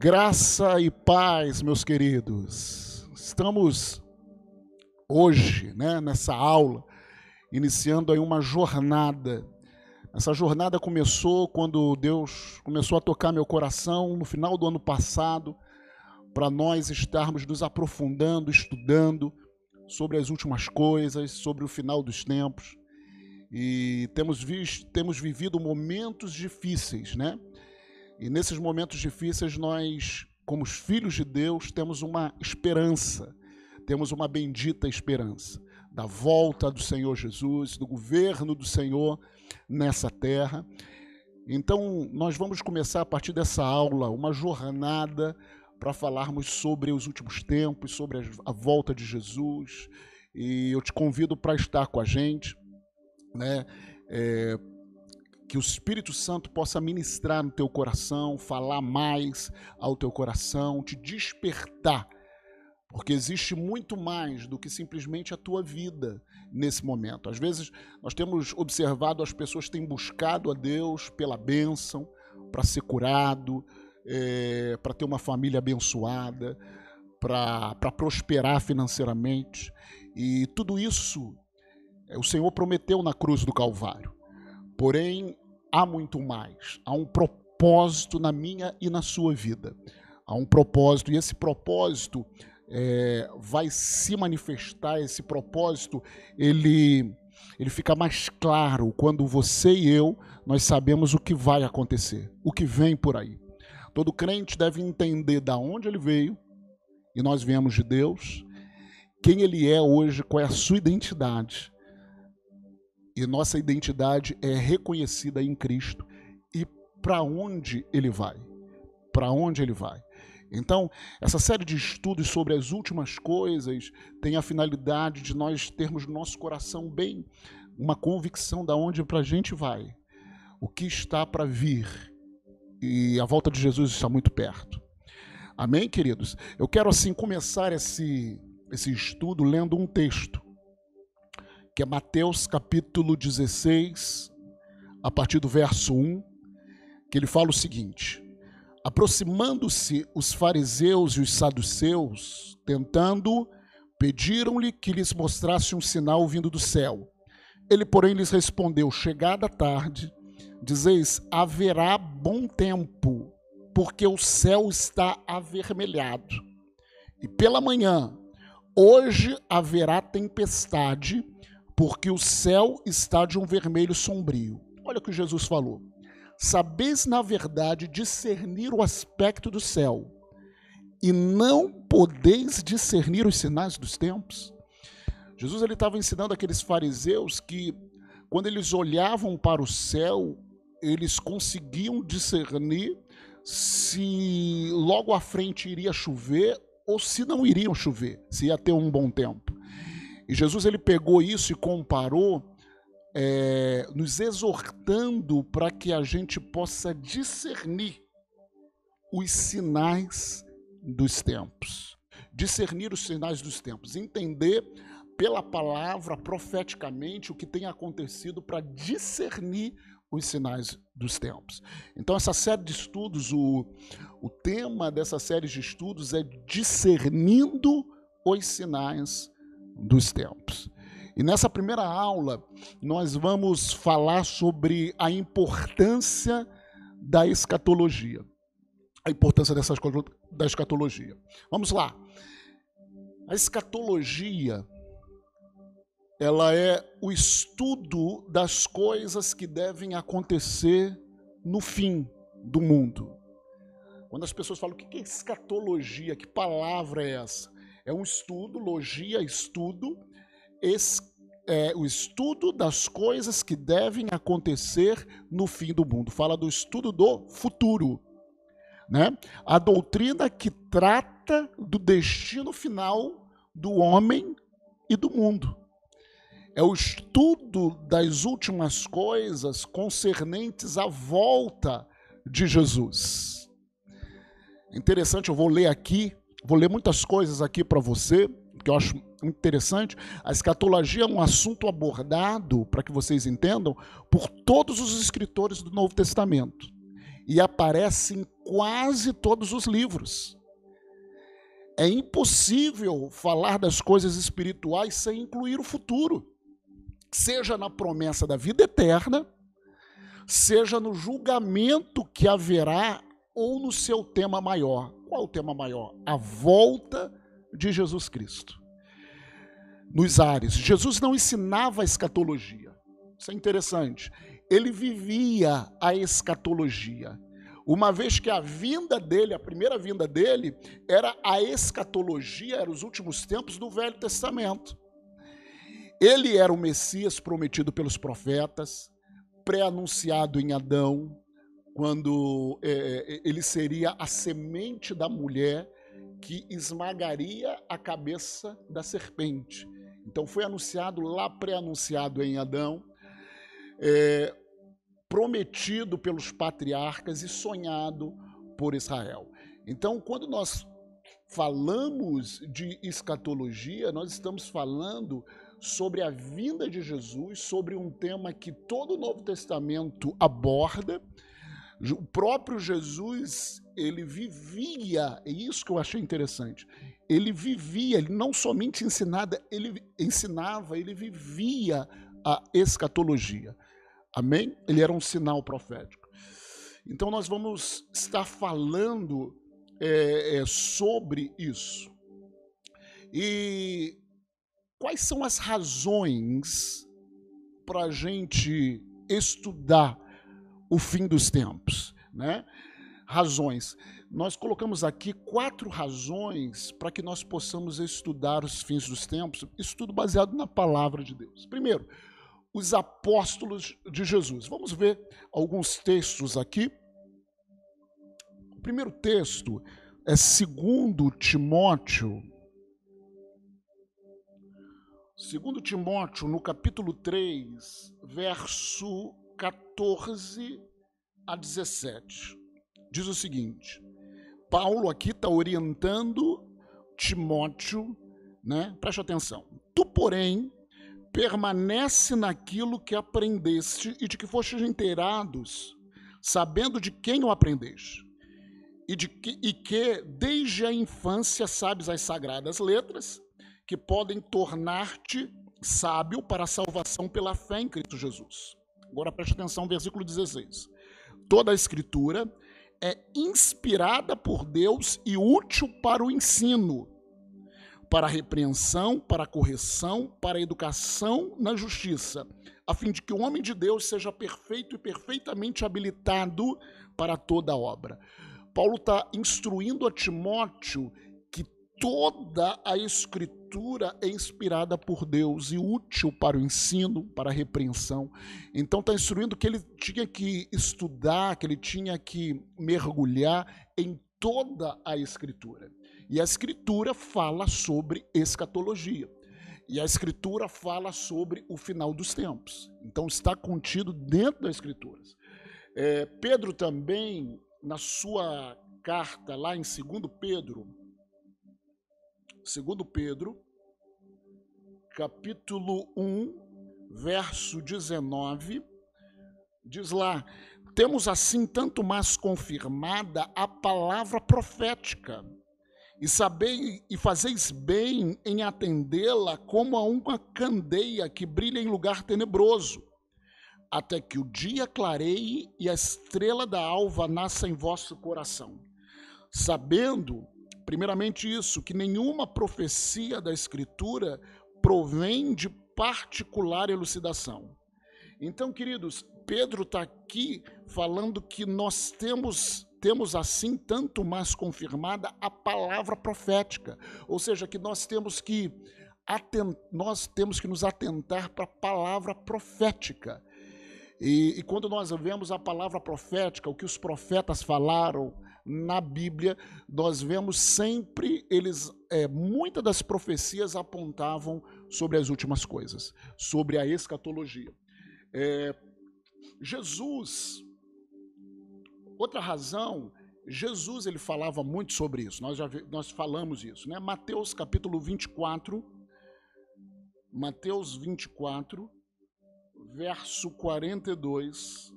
Graça e paz, meus queridos. Estamos hoje, né, nessa aula, iniciando aí uma jornada. Essa jornada começou quando Deus começou a tocar meu coração no final do ano passado, para nós estarmos nos aprofundando, estudando sobre as últimas coisas, sobre o final dos tempos. E temos visto, temos vivido momentos difíceis, né? E nesses momentos difíceis, nós, como os filhos de Deus, temos uma esperança, temos uma bendita esperança da volta do Senhor Jesus, do governo do Senhor nessa terra. Então, nós vamos começar a partir dessa aula uma jornada para falarmos sobre os últimos tempos, sobre a volta de Jesus. E eu te convido para estar com a gente, né? É, que o Espírito Santo possa ministrar no teu coração, falar mais ao teu coração, te despertar, porque existe muito mais do que simplesmente a tua vida nesse momento. Às vezes nós temos observado as pessoas têm buscado a Deus pela bênção, para ser curado, é, para ter uma família abençoada, para prosperar financeiramente. E tudo isso é, o Senhor prometeu na cruz do Calvário. Porém, há muito mais. Há um propósito na minha e na sua vida. Há um propósito, e esse propósito é, vai se manifestar, esse propósito, ele, ele fica mais claro quando você e eu, nós sabemos o que vai acontecer, o que vem por aí. Todo crente deve entender da onde ele veio, e nós viemos de Deus, quem ele é hoje, qual é a sua identidade, e nossa identidade é reconhecida em Cristo. E para onde ele vai? Para onde ele vai? Então, essa série de estudos sobre as últimas coisas tem a finalidade de nós termos no nosso coração bem uma convicção da onde para a gente vai, o que está para vir. E a volta de Jesus está muito perto. Amém, queridos? Eu quero assim começar esse, esse estudo lendo um texto que é Mateus capítulo 16, a partir do verso 1, que ele fala o seguinte: Aproximando-se os fariseus e os saduceus, tentando, pediram-lhe que lhes mostrasse um sinal vindo do céu. Ele, porém, lhes respondeu: Chegada tarde, dizeis: haverá bom tempo, porque o céu está avermelhado. E pela manhã, hoje haverá tempestade, porque o céu está de um vermelho sombrio. Olha o que Jesus falou. Sabeis, na verdade, discernir o aspecto do céu, e não podeis discernir os sinais dos tempos? Jesus ele estava ensinando aqueles fariseus que, quando eles olhavam para o céu, eles conseguiam discernir se logo à frente iria chover ou se não iriam chover, se ia ter um bom tempo. E Jesus ele pegou isso e comparou, é, nos exortando para que a gente possa discernir os sinais dos tempos. Discernir os sinais dos tempos, entender pela palavra profeticamente o que tem acontecido para discernir os sinais dos tempos. Então, essa série de estudos, o, o tema dessa série de estudos é discernindo os sinais dos tempos. E nessa primeira aula, nós vamos falar sobre a importância da escatologia. A importância dessa, da escatologia. Vamos lá. A escatologia ela é o estudo das coisas que devem acontecer no fim do mundo. Quando as pessoas falam o que é escatologia, que palavra é essa? É um estudo, logia, estudo, es, é, o estudo das coisas que devem acontecer no fim do mundo. Fala do estudo do futuro. Né? A doutrina que trata do destino final do homem e do mundo. É o estudo das últimas coisas concernentes à volta de Jesus. Interessante, eu vou ler aqui Vou ler muitas coisas aqui para você, que eu acho interessante. A escatologia é um assunto abordado, para que vocês entendam, por todos os escritores do Novo Testamento. E aparece em quase todos os livros. É impossível falar das coisas espirituais sem incluir o futuro, seja na promessa da vida eterna, seja no julgamento que haverá ou no seu tema maior. Qual o tema maior? A volta de Jesus Cristo. Nos ares. Jesus não ensinava a escatologia. Isso é interessante. Ele vivia a escatologia. Uma vez que a vinda dele, a primeira vinda dele, era a escatologia, eram os últimos tempos do Velho Testamento. Ele era o Messias prometido pelos profetas, pré-anunciado em Adão, quando é, é, ele seria a semente da mulher que esmagaria a cabeça da serpente. Então foi anunciado lá, pré-anunciado em Adão, é, prometido pelos patriarcas e sonhado por Israel. Então, quando nós falamos de escatologia, nós estamos falando sobre a vinda de Jesus, sobre um tema que todo o Novo Testamento aborda, o próprio Jesus, ele vivia, é isso que eu achei interessante. Ele vivia, ele não somente ensinava, ele ensinava, ele vivia a escatologia. Amém? Ele era um sinal profético. Então nós vamos estar falando é, é, sobre isso. E quais são as razões para a gente estudar o fim dos tempos, né? Razões. Nós colocamos aqui quatro razões para que nós possamos estudar os fins dos tempos, estudo baseado na palavra de Deus. Primeiro, os apóstolos de Jesus. Vamos ver alguns textos aqui. O primeiro texto é segundo Timóteo. Segundo Timóteo, no capítulo 3, verso 14 a 17. Diz o seguinte: Paulo aqui está orientando Timóteo, né? Preste atenção. Tu, porém, permanece naquilo que aprendeste e de que fostes inteirados, sabendo de quem o aprendeste, e, de que, e que desde a infância sabes as sagradas letras, que podem tornar-te sábio para a salvação pela fé em Cristo Jesus. Agora preste atenção, versículo 16. Toda a escritura é inspirada por Deus e útil para o ensino, para a repreensão, para a correção, para a educação na justiça, a fim de que o homem de Deus seja perfeito e perfeitamente habilitado para toda obra. Paulo está instruindo a Timóteo toda a escritura é inspirada por Deus e útil para o ensino, para a repreensão. Então está instruindo que ele tinha que estudar, que ele tinha que mergulhar em toda a escritura. E a escritura fala sobre escatologia. E a escritura fala sobre o final dos tempos. Então está contido dentro das escrituras. É, Pedro também, na sua carta lá em 2 Pedro, Segundo Pedro, capítulo 1, verso 19, diz lá: Temos assim tanto mais confirmada a palavra profética, e sabei e fazeis bem em atendê-la como a uma candeia que brilha em lugar tenebroso, até que o dia clareie e a estrela da alva nasça em vosso coração, sabendo Primeiramente, isso, que nenhuma profecia da Escritura provém de particular elucidação. Então, queridos, Pedro está aqui falando que nós temos temos assim tanto mais confirmada a palavra profética, ou seja, que nós temos que nós temos que nos atentar para a palavra profética. E, e quando nós vemos a palavra profética, o que os profetas falaram, na Bíblia, nós vemos sempre eles, é, muitas das profecias apontavam sobre as últimas coisas, sobre a escatologia. É, Jesus, outra razão, Jesus ele falava muito sobre isso, nós já nós falamos isso, né? Mateus capítulo 24, Mateus 24, verso 42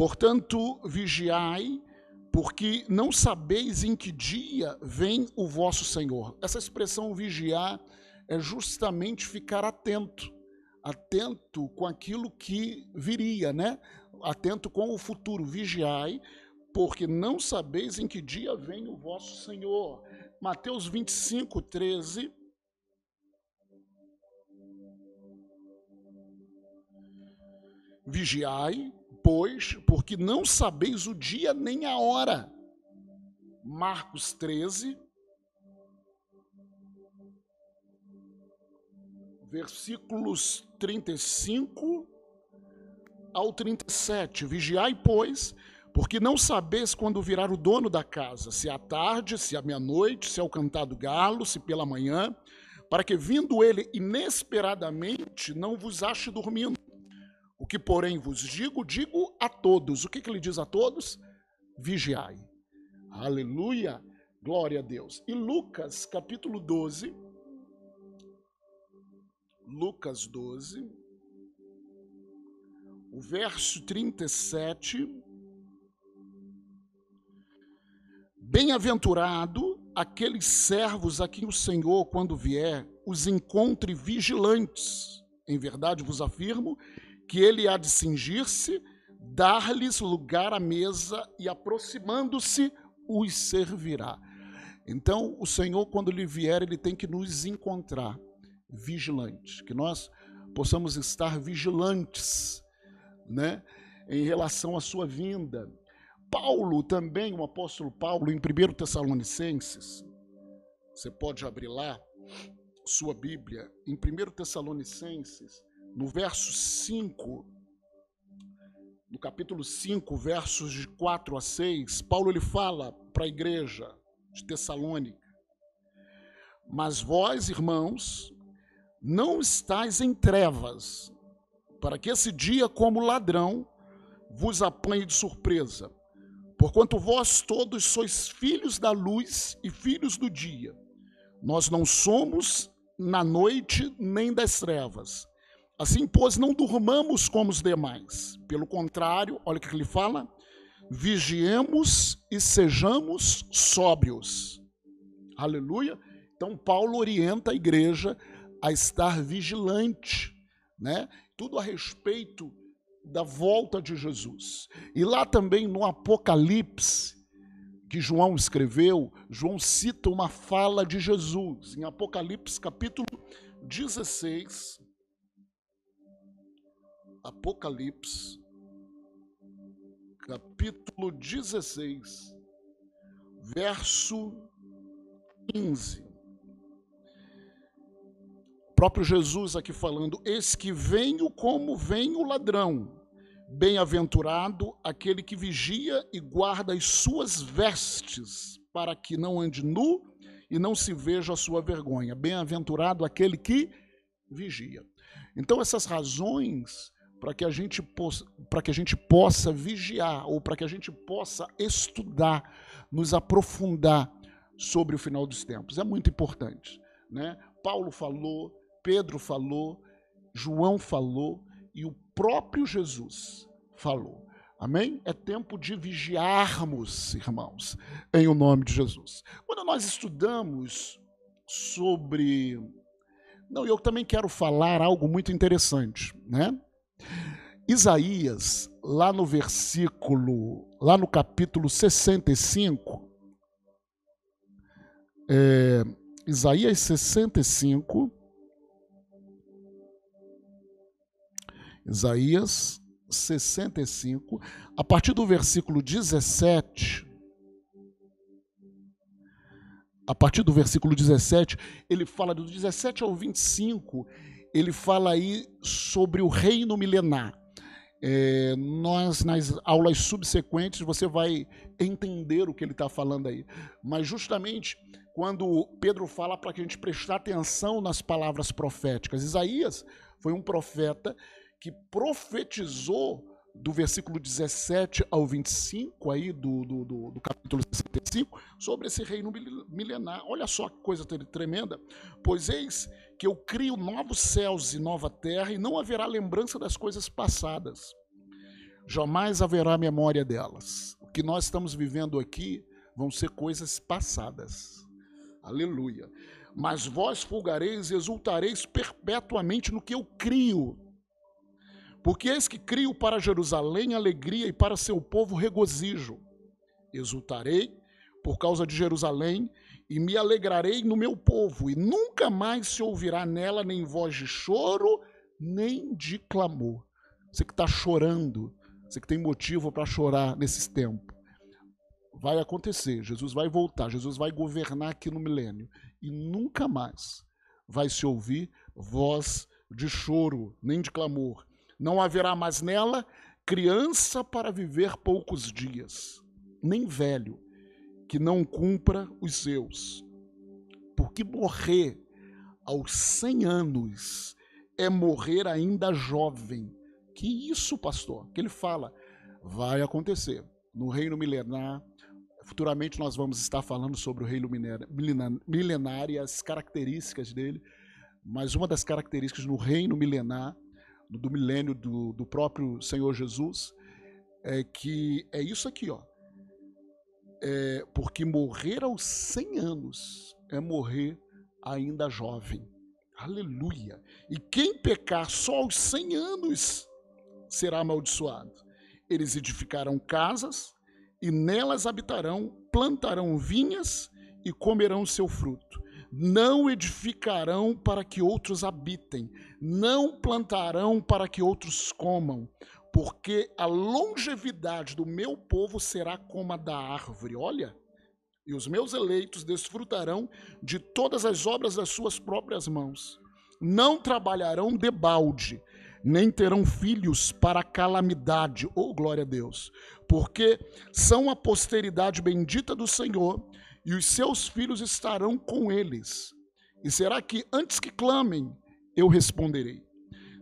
Portanto, vigiai, porque não sabeis em que dia vem o vosso Senhor. Essa expressão vigiar é justamente ficar atento, atento com aquilo que viria, né? Atento com o futuro. Vigiai, porque não sabeis em que dia vem o vosso Senhor. Mateus 25, 13. Vigiai, pois, porque não sabeis o dia nem a hora. Marcos 13, versículos 35 ao 37. Vigiai, pois, porque não sabeis quando virá o dono da casa, se à tarde, se à meia-noite, se ao cantado galo, se pela manhã, para que vindo ele inesperadamente não vos ache dormindo. Que, porém, vos digo, digo a todos. O que, que ele diz a todos? Vigiai. Aleluia. Glória a Deus. E Lucas, capítulo 12. Lucas 12. O verso 37. Bem-aventurado aqueles servos a quem o Senhor, quando vier, os encontre vigilantes. Em verdade vos afirmo que ele há de cingir-se, dar-lhes lugar à mesa e, aproximando-se, os servirá. Então, o Senhor, quando ele vier, ele tem que nos encontrar vigilantes, que nós possamos estar vigilantes, né, em relação à sua vinda. Paulo também, o apóstolo Paulo, em 1 Tessalonicenses, você pode abrir lá sua Bíblia, em 1 Tessalonicenses, no verso 5, no capítulo 5, versos de 4 a 6, Paulo ele fala para a igreja de Tessalônica: Mas vós, irmãos, não estáis em trevas, para que esse dia, como ladrão, vos apanhe de surpresa. Porquanto vós todos sois filhos da luz e filhos do dia. Nós não somos na noite nem das trevas. Assim, pois, não durmamos como os demais. Pelo contrário, olha o que ele fala: vigiemos e sejamos sóbrios. Aleluia. Então, Paulo orienta a igreja a estar vigilante, né? Tudo a respeito da volta de Jesus. E lá também no Apocalipse, que João escreveu, João cita uma fala de Jesus, em Apocalipse capítulo 16, Apocalipse, capítulo 16, verso 15. O próprio Jesus aqui falando: Eis que venho como vem o ladrão. Bem-aventurado aquele que vigia e guarda as suas vestes, para que não ande nu e não se veja a sua vergonha. Bem-aventurado aquele que vigia. Então, essas razões para que a gente possa, para que a gente possa vigiar ou para que a gente possa estudar, nos aprofundar sobre o final dos tempos. É muito importante, né? Paulo falou, Pedro falou, João falou e o próprio Jesus falou. Amém? É tempo de vigiarmos, irmãos, em o nome de Jesus. Quando nós estudamos sobre não, eu também quero falar algo muito interessante, né? Isaías, lá no versículo, lá no capítulo 65, é, Isaías 65, Isaías 65, a partir do versículo 17, a partir do versículo 17, ele fala do 17 ao 25, ele fala aí sobre o reino milenar. É, nós, nas aulas subsequentes, você vai entender o que ele está falando aí. Mas justamente quando Pedro fala para que a gente prestar atenção nas palavras proféticas, Isaías foi um profeta que profetizou do versículo 17 ao 25 aí do, do, do, do, capítulo 65 sobre esse reino milenar. Olha só que coisa tremenda. Pois eis que eu crio novos céus e nova terra e não haverá lembrança das coisas passadas. jamais haverá memória delas. O que nós estamos vivendo aqui vão ser coisas passadas. Aleluia. Mas vós folgareis e exultareis perpetuamente no que eu crio. Porque eis que crio para Jerusalém alegria e para seu povo regozijo. Exultarei por causa de Jerusalém e me alegrarei no meu povo, e nunca mais se ouvirá nela nem voz de choro, nem de clamor. Você que está chorando, você que tem motivo para chorar nesses tempos, vai acontecer. Jesus vai voltar, Jesus vai governar aqui no milênio e nunca mais vai se ouvir voz de choro, nem de clamor. Não haverá mais nela criança para viver poucos dias, nem velho que não cumpra os seus. Porque morrer aos 100 anos é morrer ainda jovem. Que isso, pastor? Que ele fala, vai acontecer no reino milenar. Futuramente nós vamos estar falando sobre o reino milenar e as características dele. Mas uma das características no reino milenar, do milênio do, do próprio Senhor Jesus, é que é isso aqui, ó. É, porque morrer aos 100 anos é morrer ainda jovem. Aleluia. E quem pecar só aos 100 anos será amaldiçoado. Eles edificarão casas e nelas habitarão, plantarão vinhas e comerão seu fruto. Não edificarão para que outros habitem, não plantarão para que outros comam, porque a longevidade do meu povo será como a da árvore. Olha, e os meus eleitos desfrutarão de todas as obras das suas próprias mãos. Não trabalharão debalde, nem terão filhos para calamidade. Oh, glória a Deus! Porque são a posteridade bendita do Senhor, e os seus filhos estarão com eles. E será que antes que clamem, eu responderei?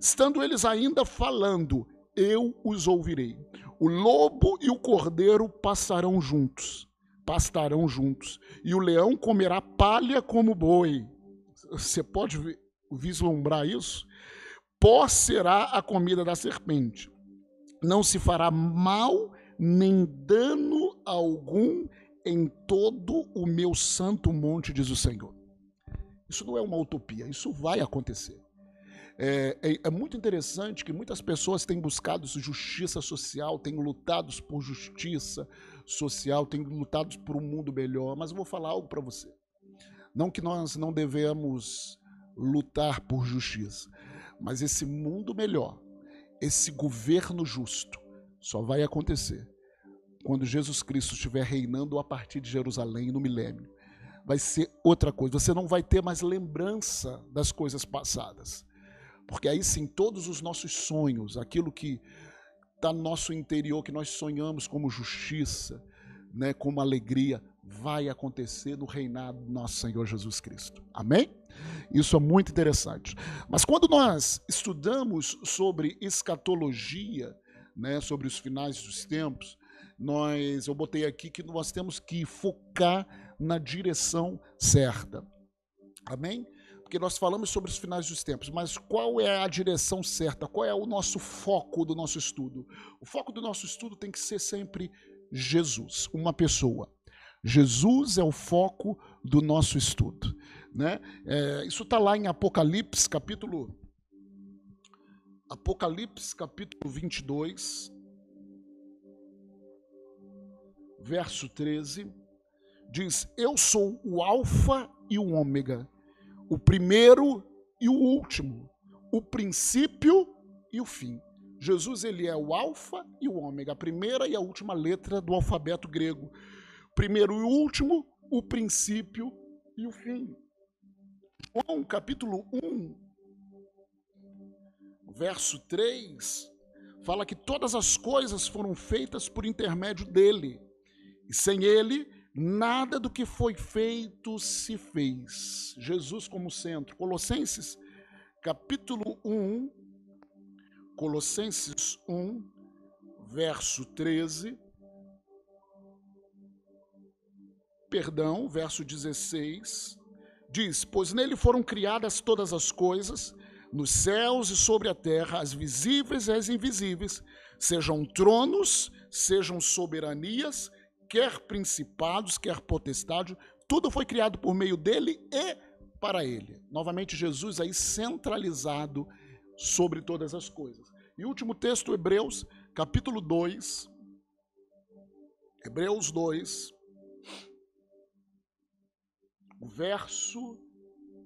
Estando eles ainda falando, eu os ouvirei. O lobo e o cordeiro passarão juntos pastarão juntos, e o leão comerá palha como boi. Você pode vislumbrar isso? Pó será a comida da serpente. Não se fará mal nem dano algum em todo o meu santo monte, diz o Senhor. Isso não é uma utopia, isso vai acontecer. É, é, é, muito interessante que muitas pessoas têm buscado justiça social, têm lutado por justiça, social, tem lutado por um mundo melhor, mas eu vou falar algo para você. Não que nós não devemos lutar por justiça, mas esse mundo melhor, esse governo justo, só vai acontecer quando Jesus Cristo estiver reinando a partir de Jerusalém no milênio. Vai ser outra coisa, você não vai ter mais lembrança das coisas passadas. Porque aí sim, todos os nossos sonhos, aquilo que está no nosso interior, que nós sonhamos como justiça, né, como alegria, vai acontecer no reinado do nosso Senhor Jesus Cristo. Amém? Isso é muito interessante. Mas quando nós estudamos sobre escatologia, né, sobre os finais dos tempos, nós, eu botei aqui que nós temos que focar na direção certa. Amém? Porque nós falamos sobre os finais dos tempos, mas qual é a direção certa? Qual é o nosso foco do nosso estudo? O foco do nosso estudo tem que ser sempre Jesus, uma pessoa. Jesus é o foco do nosso estudo. Né? É, isso está lá em Apocalipse, capítulo. Apocalipse, capítulo 22, verso 13. Diz: Eu sou o Alfa e o Ômega o primeiro e o último, o princípio e o fim. Jesus ele é o alfa e o ômega, a primeira e a última letra do alfabeto grego. Primeiro e último, o princípio e o fim. João capítulo 1, verso 3, fala que todas as coisas foram feitas por intermédio dele. E sem ele, Nada do que foi feito se fez. Jesus como centro. Colossenses, capítulo 1, Colossenses 1, verso 13. Perdão, verso 16. Diz: Pois nele foram criadas todas as coisas, nos céus e sobre a terra, as visíveis e as invisíveis sejam tronos, sejam soberanias, quer principados, quer potestade, tudo foi criado por meio dele e para ele. Novamente, Jesus aí centralizado sobre todas as coisas. E último texto, Hebreus, capítulo 2. Hebreus 2. O verso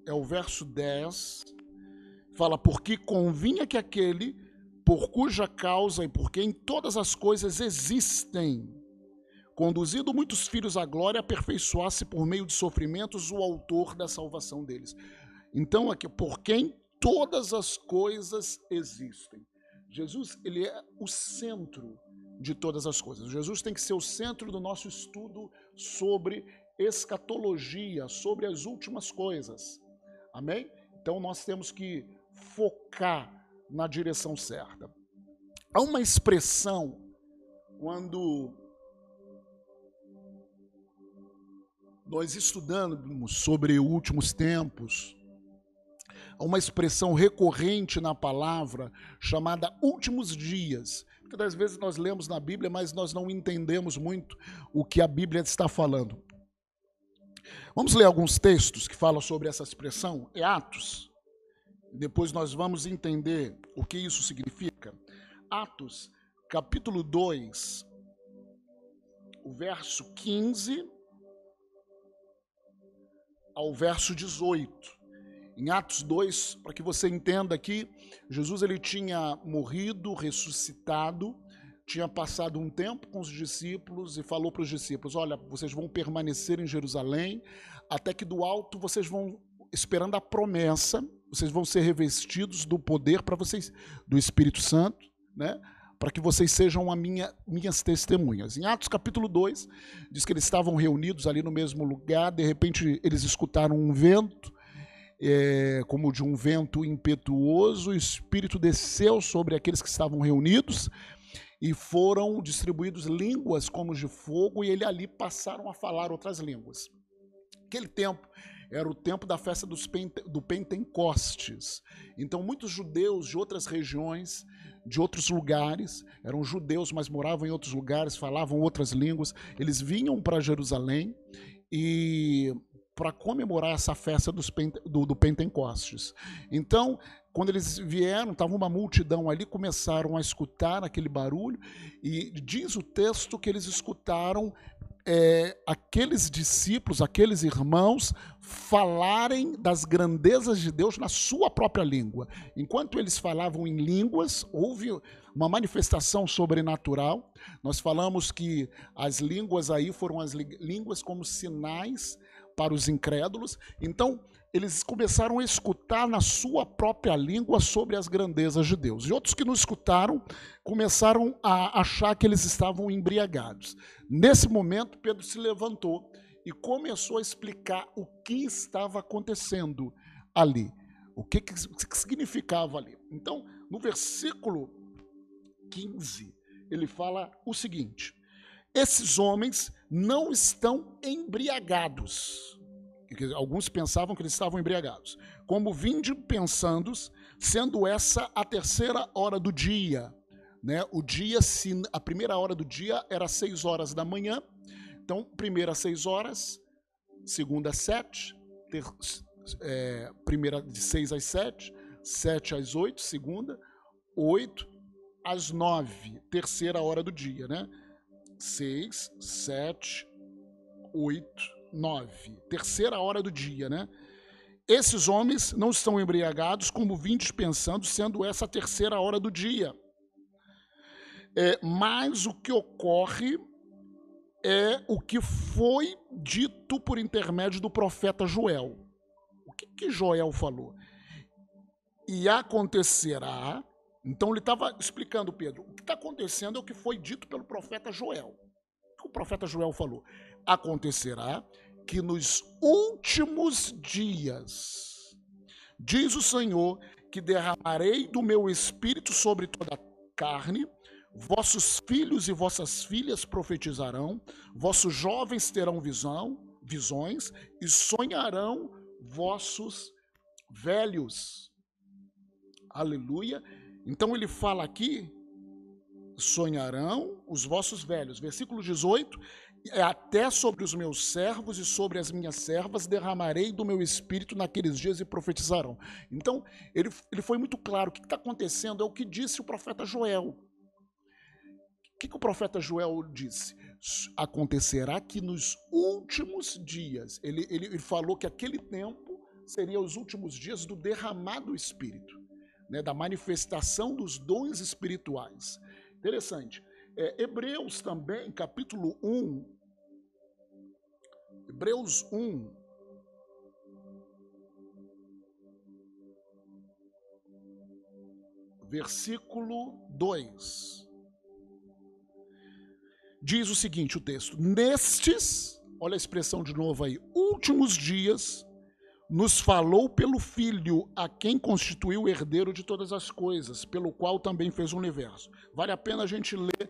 é o verso 10. Fala: Porque convinha que aquele por cuja causa e por quem todas as coisas existem, conduzido muitos filhos à glória, aperfeiçoasse por meio de sofrimentos o autor da salvação deles. Então, aqui, por quem todas as coisas existem. Jesus, ele é o centro de todas as coisas. Jesus tem que ser o centro do nosso estudo sobre escatologia, sobre as últimas coisas. Amém? Então nós temos que focar na direção certa. Há uma expressão quando nós estudamos sobre últimos tempos, uma expressão recorrente na palavra chamada últimos dias. Porque das vezes nós lemos na Bíblia, mas nós não entendemos muito o que a Bíblia está falando. Vamos ler alguns textos que falam sobre essa expressão? É Atos, depois nós vamos entender o que isso significa. Atos, capítulo 2, o verso 15 ao verso 18. Em Atos 2, para que você entenda aqui, Jesus ele tinha morrido, ressuscitado, tinha passado um tempo com os discípulos e falou para os discípulos: Olha, vocês vão permanecer em Jerusalém, até que do alto vocês vão esperando a promessa vocês vão ser revestidos do poder para vocês do Espírito Santo, né? Para que vocês sejam a minha, minhas testemunhas. Em Atos capítulo 2, diz que eles estavam reunidos ali no mesmo lugar, de repente eles escutaram um vento, é, como de um vento impetuoso, o Espírito desceu sobre aqueles que estavam reunidos e foram distribuídos línguas como de fogo, e ele ali passaram a falar outras línguas. Aquele tempo era o tempo da festa dos Pente, do Pentecostes. Então, muitos judeus de outras regiões, de outros lugares, eram judeus, mas moravam em outros lugares, falavam outras línguas, eles vinham para Jerusalém e para comemorar essa festa dos, do, do Pentecostes. Então, quando eles vieram, estava uma multidão ali, começaram a escutar aquele barulho, e diz o texto que eles escutaram é, aqueles discípulos, aqueles irmãos, falarem das grandezas de Deus na sua própria língua. Enquanto eles falavam em línguas, houve uma manifestação sobrenatural. Nós falamos que as línguas aí foram as línguas como sinais para os incrédulos. Então, eles começaram a escutar na sua própria língua sobre as grandezas de Deus. E outros que não escutaram começaram a achar que eles estavam embriagados. Nesse momento, Pedro se levantou e começou a explicar o que estava acontecendo ali. O que, que, significava ali. Então, no versículo 15, ele fala o seguinte: esses homens não estão embriagados Alguns pensavam que eles estavam embriagados. Como vinde pensando, sendo essa a terceira hora do dia. Né? O dia, a primeira hora do dia era seis horas da manhã. Então, primeira seis horas, segunda sete, ter, é, primeira de seis às sete, sete às oito, segunda, oito às nove, terceira hora do dia, né? Seis, sete, oito, 9, terceira hora do dia, né? Esses homens não estão embriagados como vindes pensando, sendo essa terceira hora do dia. É, mas o que ocorre é o que foi dito por intermédio do profeta Joel. O que, que Joel falou? E acontecerá. Então ele estava explicando, Pedro, o que está acontecendo é o que foi dito pelo profeta Joel. O que o profeta Joel falou? Acontecerá que nos últimos dias, diz o Senhor, que derramarei do meu espírito sobre toda a carne, vossos filhos e vossas filhas profetizarão, vossos jovens terão visão, visões e sonharão vossos velhos. Aleluia. Então ele fala aqui sonharão os vossos velhos. Versículo 18, é até sobre os meus servos e sobre as minhas servas derramarei do meu espírito naqueles dias e profetizarão. Então, ele, ele foi muito claro. O que está acontecendo é o que disse o profeta Joel. O que, que o profeta Joel disse? Acontecerá que nos últimos dias, ele, ele, ele falou que aquele tempo seria os últimos dias do derramado espírito, né, da manifestação dos dons espirituais. Interessante. É, Hebreus também, capítulo 1. Hebreus 1. Versículo 2. Diz o seguinte: o texto: Nestes, olha a expressão de novo aí, últimos dias, nos falou pelo Filho, a quem constituiu o herdeiro de todas as coisas, pelo qual também fez o universo. Vale a pena a gente ler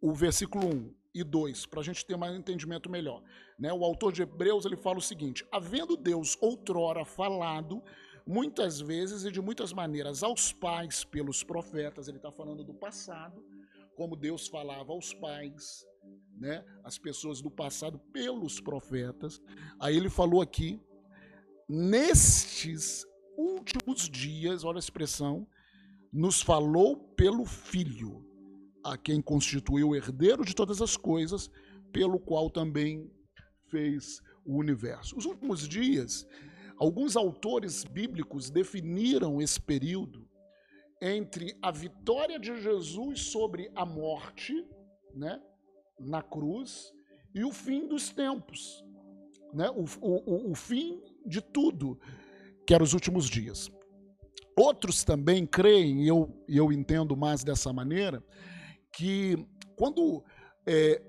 o versículo 1 e 2, para a gente ter mais entendimento melhor. Né? O autor de Hebreus ele fala o seguinte: havendo Deus outrora falado muitas vezes e de muitas maneiras aos pais pelos profetas, ele está falando do passado, como Deus falava aos pais, né? as pessoas do passado pelos profetas. Aí ele falou aqui nestes últimos dias, olha a expressão, nos falou pelo Filho, a quem constituiu o herdeiro de todas as coisas, pelo qual também fez o universo. Os últimos dias, alguns autores bíblicos definiram esse período entre a vitória de Jesus sobre a morte, né, na cruz, e o fim dos tempos, né, o, o, o fim de tudo, que eram os últimos dias. Outros também creem, e eu, eu entendo mais dessa maneira, que quando é,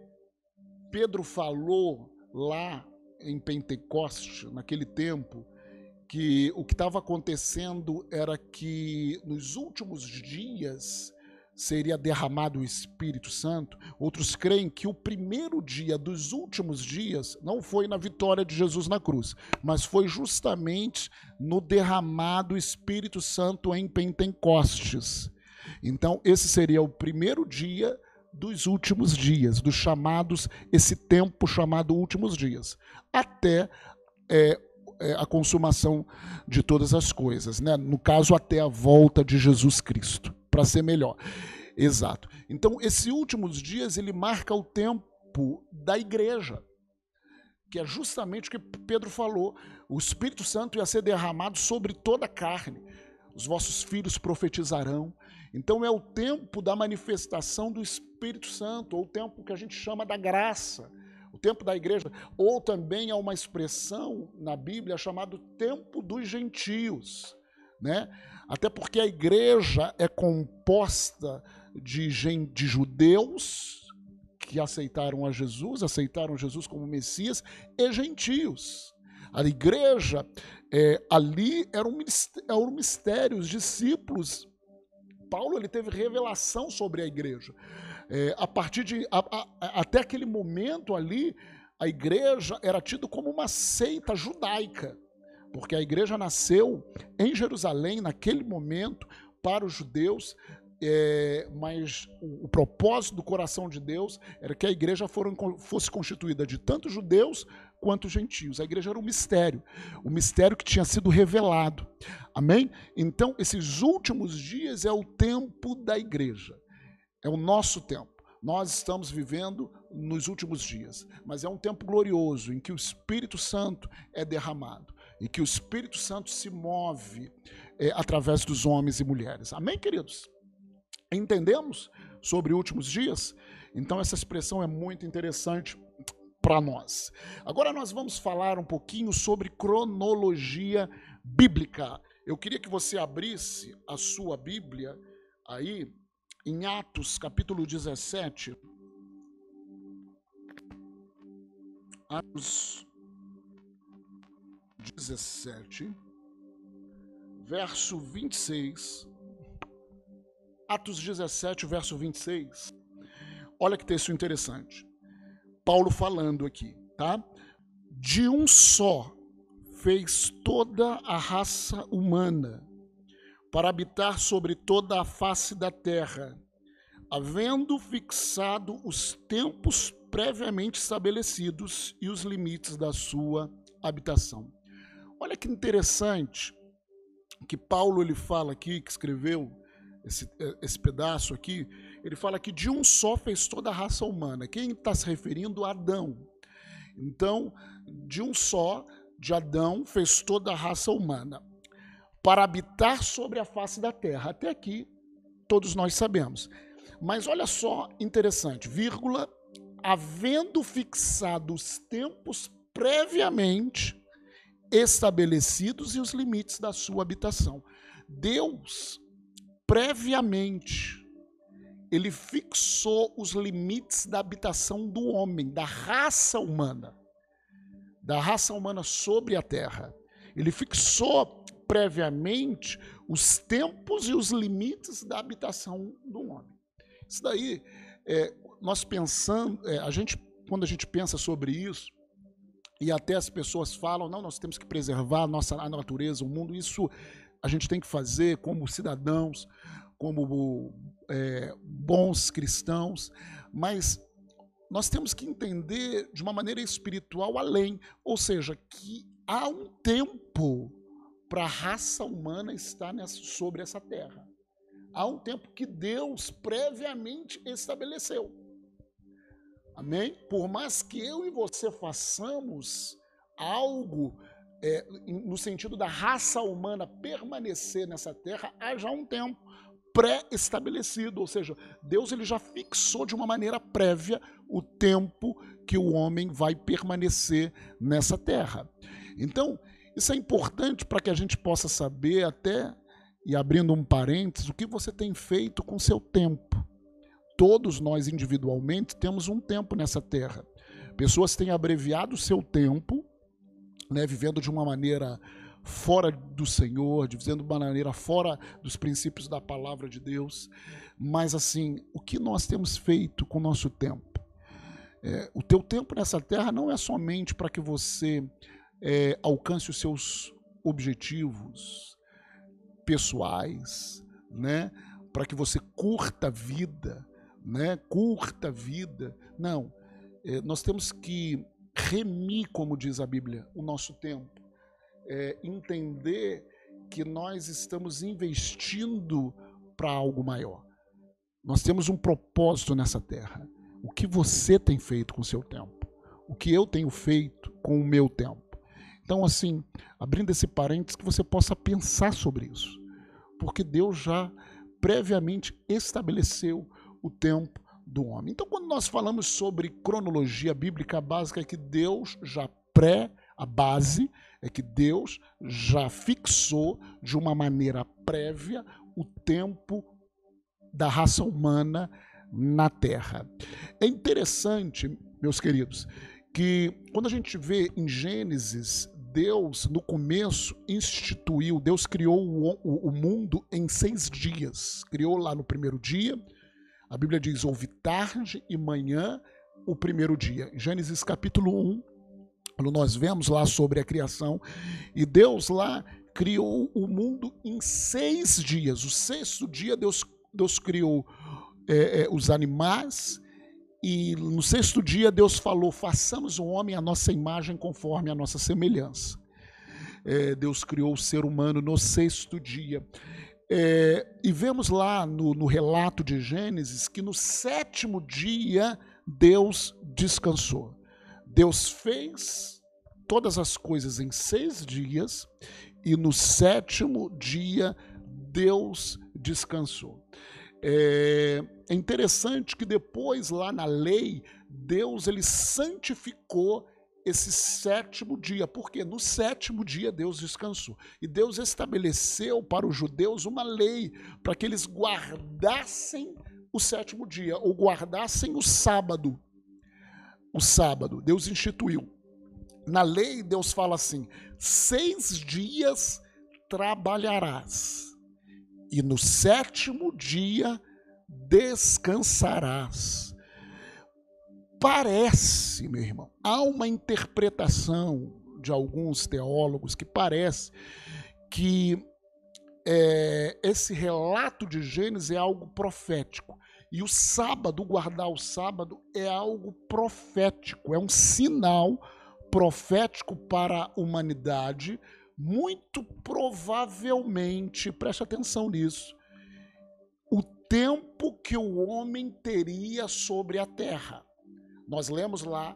Pedro falou lá em Pentecoste, naquele tempo, que o que estava acontecendo era que nos últimos dias seria derramado o Espírito Santo. Outros creem que o primeiro dia dos últimos dias não foi na vitória de Jesus na cruz, mas foi justamente no derramado Espírito Santo em Pentecostes. Então, esse seria o primeiro dia dos últimos dias, dos chamados, esse tempo chamado últimos dias, até é, é, a consumação de todas as coisas, né? no caso, até a volta de Jesus Cristo para ser melhor. Exato. Então, esses últimos dias ele marca o tempo da igreja, que é justamente o que Pedro falou. O Espírito Santo ia ser derramado sobre toda a carne. Os vossos filhos profetizarão. Então é o tempo da manifestação do Espírito Santo, ou o tempo que a gente chama da graça, o tempo da igreja, ou também há uma expressão na Bíblia chamado tempo dos gentios, né? Até porque a igreja é composta de, de judeus que aceitaram a Jesus, aceitaram Jesus como Messias, e gentios. A igreja é, ali era um, mistério, os discípulos. Paulo ele teve revelação sobre a igreja. É, a partir de. A, a, até aquele momento ali, a igreja era tida como uma seita judaica porque a igreja nasceu em Jerusalém naquele momento para os judeus, é, mas o, o, propósito do coração de Deus era que a igreja foram, fosse constituída de tanto judeus quanto gentios. A igreja era um mistério, o um mistério que tinha sido revelado. Amém? Então, esses últimos dias é o tempo da igreja, é o nosso tempo. Nós estamos vivendo nos últimos dias, mas é um tempo glorioso em que o Espírito Santo é derramado e que o Espírito Santo se move é, através dos homens e mulheres. Amém, queridos? Entendemos sobre últimos dias? Então, essa expressão é muito interessante para nós. Agora, nós vamos falar um pouquinho sobre cronologia bíblica. Eu queria que você abrisse a sua Bíblia aí em Atos, capítulo 17. Atos 17, verso 26. Atos 17, verso 26. Olha que texto interessante. Paulo falando aqui, tá? De um só fez toda a raça humana para habitar sobre toda a face da terra, havendo fixado os tempos previamente estabelecidos e os limites da sua habitação. Olha que interessante que Paulo ele fala aqui, que escreveu esse, esse pedaço aqui, ele fala que de um só fez toda a raça humana. Quem está se referindo Adão. Então, de um só, de Adão, fez toda a raça humana para habitar sobre a face da terra. Até aqui, todos nós sabemos. Mas olha só, interessante, vírgula, havendo fixado os tempos previamente estabelecidos e os limites da sua habitação. Deus, previamente, ele fixou os limites da habitação do homem, da raça humana, da raça humana sobre a terra. Ele fixou previamente os tempos e os limites da habitação do homem. Isso daí, é, nós pensando, é, a gente, quando a gente pensa sobre isso, e até as pessoas falam, não, nós temos que preservar a nossa a natureza, o mundo, isso a gente tem que fazer como cidadãos, como é, bons cristãos, mas nós temos que entender de uma maneira espiritual além, ou seja, que há um tempo para a raça humana estar nessa, sobre essa terra. Há um tempo que Deus previamente estabeleceu. Amém? Por mais que eu e você façamos algo é, no sentido da raça humana permanecer nessa terra, há já um tempo pré-estabelecido, ou seja, Deus ele já fixou de uma maneira prévia o tempo que o homem vai permanecer nessa terra. Então, isso é importante para que a gente possa saber até e abrindo um parênteses, o que você tem feito com seu tempo? Todos nós individualmente temos um tempo nessa terra. Pessoas têm abreviado o seu tempo, né, vivendo de uma maneira fora do Senhor, vivendo de uma maneira fora dos princípios da palavra de Deus. Mas assim, o que nós temos feito com o nosso tempo? É, o teu tempo nessa terra não é somente para que você é, alcance os seus objetivos, pessoais, né? Para que você curta a vida, né? Curta a vida. Não, é, nós temos que remir, como diz a Bíblia, o nosso tempo. É, entender que nós estamos investindo para algo maior. Nós temos um propósito nessa terra. O que você tem feito com o seu tempo? O que eu tenho feito com o meu tempo? Então, assim, abrindo esse parênteses, que você possa pensar sobre isso. Porque Deus já previamente estabeleceu o tempo do homem. Então, quando nós falamos sobre cronologia bíblica, básica é que Deus já pré, a base é que Deus já fixou de uma maneira prévia o tempo da raça humana na Terra. É interessante, meus queridos, que quando a gente vê em Gênesis Deus, no começo, instituiu, Deus criou o, o, o, mundo em seis dias. Criou lá no primeiro dia. A Bíblia diz: houve tarde e manhã o primeiro dia. Gênesis capítulo 1, nós vemos lá sobre a criação. E Deus lá criou o mundo em seis dias. O sexto dia, Deus, Deus criou é, é, os animais e no sexto dia Deus falou: façamos o homem a nossa imagem conforme a nossa semelhança. É, Deus criou o ser humano no sexto dia. É, e vemos lá no, no relato de Gênesis que no sétimo dia Deus descansou. Deus fez todas as coisas em seis dias e no sétimo dia Deus descansou. É, é interessante que depois lá na lei, Deus ele santificou esse sétimo dia, porque no sétimo dia Deus descansou. E Deus estabeleceu para os judeus uma lei para que eles guardassem o sétimo dia, ou guardassem o sábado. O sábado, Deus instituiu. Na lei, Deus fala assim: seis dias trabalharás e no sétimo dia descansarás. Parece, meu irmão, há uma interpretação de alguns teólogos que parece que é, esse relato de Gênesis é algo profético E o sábado, guardar o sábado, é algo profético, é um sinal profético para a humanidade, muito provavelmente, preste atenção nisso, o tempo que o homem teria sobre a terra. Nós lemos lá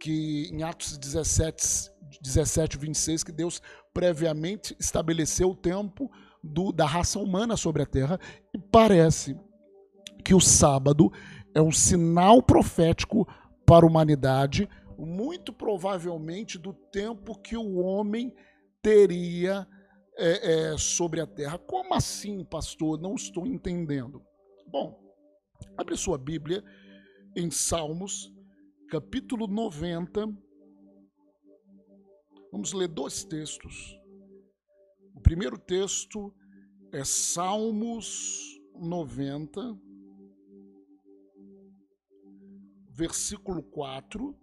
que em Atos 17, 17 26, que Deus previamente estabeleceu o tempo do, da raça humana sobre a terra, e parece que o sábado é um sinal profético para a humanidade, muito provavelmente do tempo que o homem teria é, é, sobre a terra. Como assim, pastor? Não estou entendendo. Bom, abre sua Bíblia em Salmos, capítulo 90. Vamos ler dois textos. O primeiro texto é Salmos 90 versículo 4,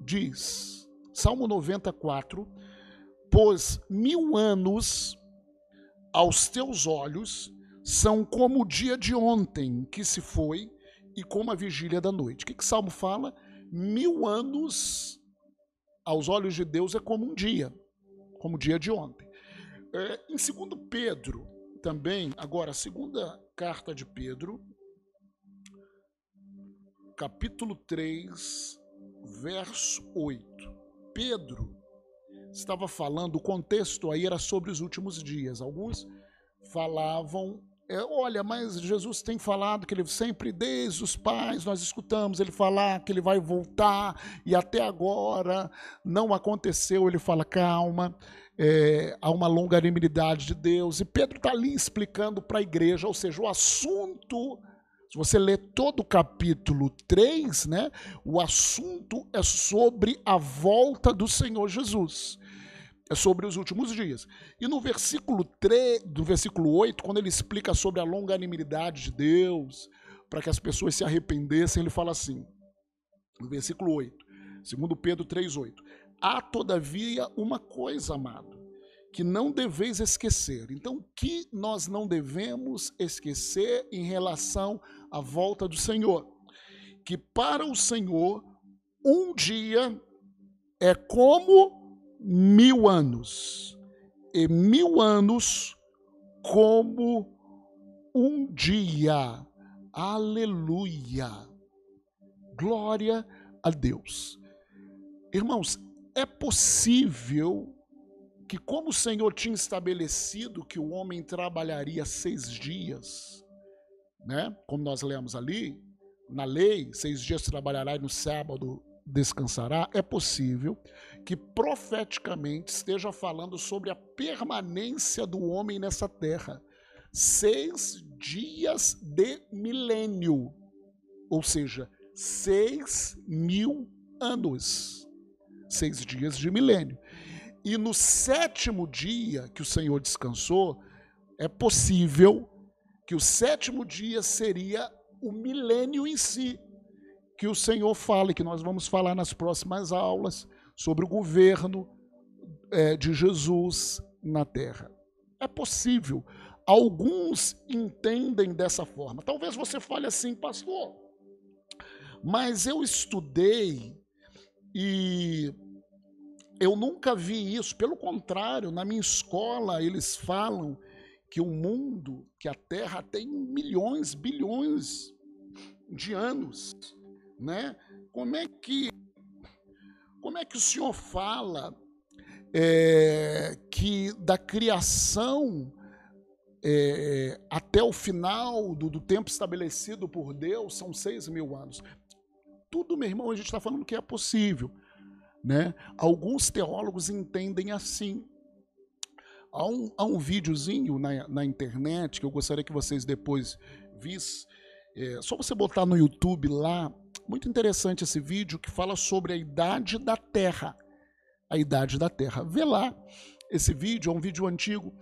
diz, Salmo 94, pois mil anos aos teus olhos são como o dia de ontem que se foi e como a vigília da noite. O que, que Salmo fala? Mil anos aos olhos de Deus é como um dia, como o dia de ontem. É, em 2 Pedro, também, agora, a segunda carta de Pedro, capítulo 3, verso 8. Pedro estava falando, o contexto aí era sobre os últimos dias. Alguns falavam, é, olha, mas Jesus tem falado que ele sempre, desde os pais, nós escutamos ele falar que ele vai voltar e até agora não aconteceu. Ele fala, calma, é, há uma longanimidade de Deus. E Pedro está ali explicando para a igreja, ou seja, o assunto se você ler todo o capítulo 3, né, o assunto é sobre a volta do Senhor Jesus. É sobre os últimos dias. E no versículo 3, do versículo 8, quando ele explica sobre a longanimidade de Deus, para que as pessoas se arrependessem, ele fala assim, no versículo 8, segundo Pedro 3:8. Há todavia uma coisa, amado, que não deveis esquecer. Então, o que nós não devemos esquecer em relação à volta do Senhor? Que para o Senhor, um dia é como mil anos, e mil anos como um dia. Aleluia! Glória a Deus. Irmãos, é possível que, como o Senhor tinha estabelecido que o homem trabalharia seis dias, né? como nós lemos ali, na lei, seis dias trabalhará e no sábado descansará, é possível que profeticamente esteja falando sobre a permanência do homem nessa terra. Seis dias de milênio, ou seja, seis mil anos. Seis dias de milênio. E no sétimo dia que o Senhor descansou, é possível que o sétimo dia seria o milênio em si, que o Senhor fala, que nós vamos falar nas próximas aulas sobre o governo é, de Jesus na terra. É possível. Alguns entendem dessa forma. Talvez você fale assim, pastor, mas eu estudei e eu nunca vi isso, pelo contrário, na minha escola eles falam que o mundo, que a Terra tem milhões, bilhões de anos, né? Como é que como é que o senhor fala é, que da criação é, até o final do, do, tempo estabelecido por Deus são seis mil anos? Tudo, meu irmão, a gente está falando que é possível. Né? Alguns teólogos entendem assim. Há um, há um videozinho na, na internet que eu gostaria que vocês depois vissem. É, só você botar no YouTube lá, muito interessante esse vídeo que fala sobre a idade da Terra. A idade da Terra. Vê lá esse vídeo, é um vídeo antigo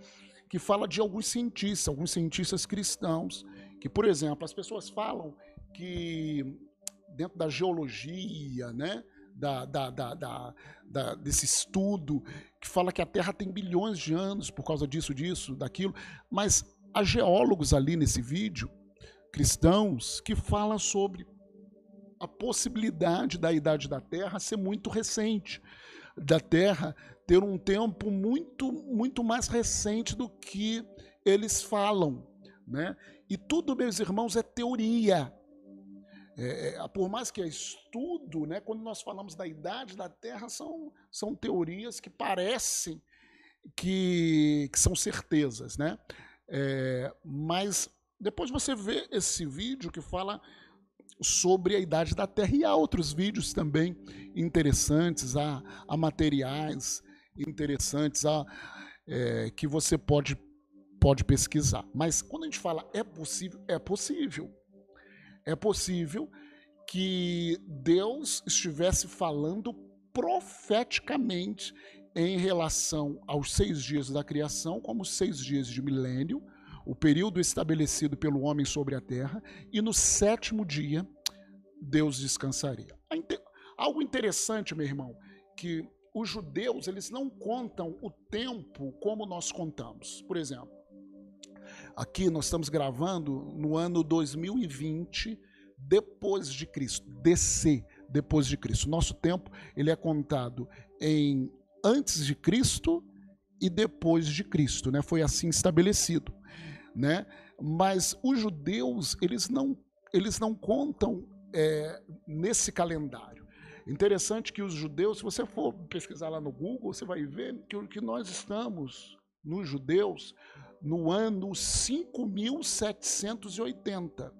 que fala de alguns cientistas, alguns cientistas cristãos, que, por exemplo, as pessoas falam que dentro da geologia, né, da, da, da, da, desse estudo que fala que a Terra tem bilhões de anos por causa disso, disso, daquilo, mas há geólogos ali nesse vídeo cristãos que fala sobre a possibilidade da idade da Terra ser muito recente, da Terra ter um tempo muito muito mais recente do que eles falam, né? E tudo, meus irmãos, é teoria. É, é, por mais que é estudo, né, quando nós falamos da idade da Terra, são, são teorias que parecem que, que são certezas. Né? É, mas depois você vê esse vídeo que fala sobre a idade da Terra e há outros vídeos também interessantes, há, há materiais interessantes há, é, que você pode, pode pesquisar. Mas quando a gente fala é possível, é possível é possível que Deus estivesse falando profeticamente em relação aos seis dias da criação, como seis dias de milênio, o período estabelecido pelo homem sobre a terra, e no sétimo dia Deus descansaria. Algo interessante, meu irmão, que os judeus eles não contam o tempo como nós contamos. Por exemplo, Aqui nós estamos gravando no ano 2020 depois de Cristo, DC depois de Cristo. Nosso tempo ele é contado em antes de Cristo e depois de Cristo, né? Foi assim estabelecido, né? Mas os judeus eles não eles não contam é, nesse calendário. Interessante que os judeus, se você for pesquisar lá no Google, você vai ver que, que nós estamos nos judeus no ano 5780.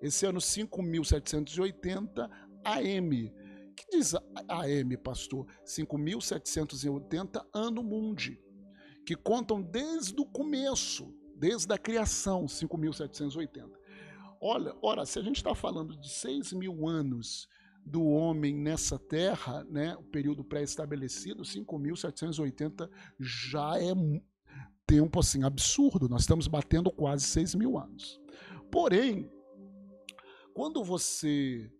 Esse ano 5780 AM. que diz AM, pastor? 5780 ano mundi, que contam desde o começo, desde a criação, 5780. Olha, ora, se a gente está falando de 6 mil anos do homem nessa terra, né, o período pré-estabelecido, 5.780 já é tempo assim absurdo. Nós estamos batendo quase 6 mil anos. Porém, quando você,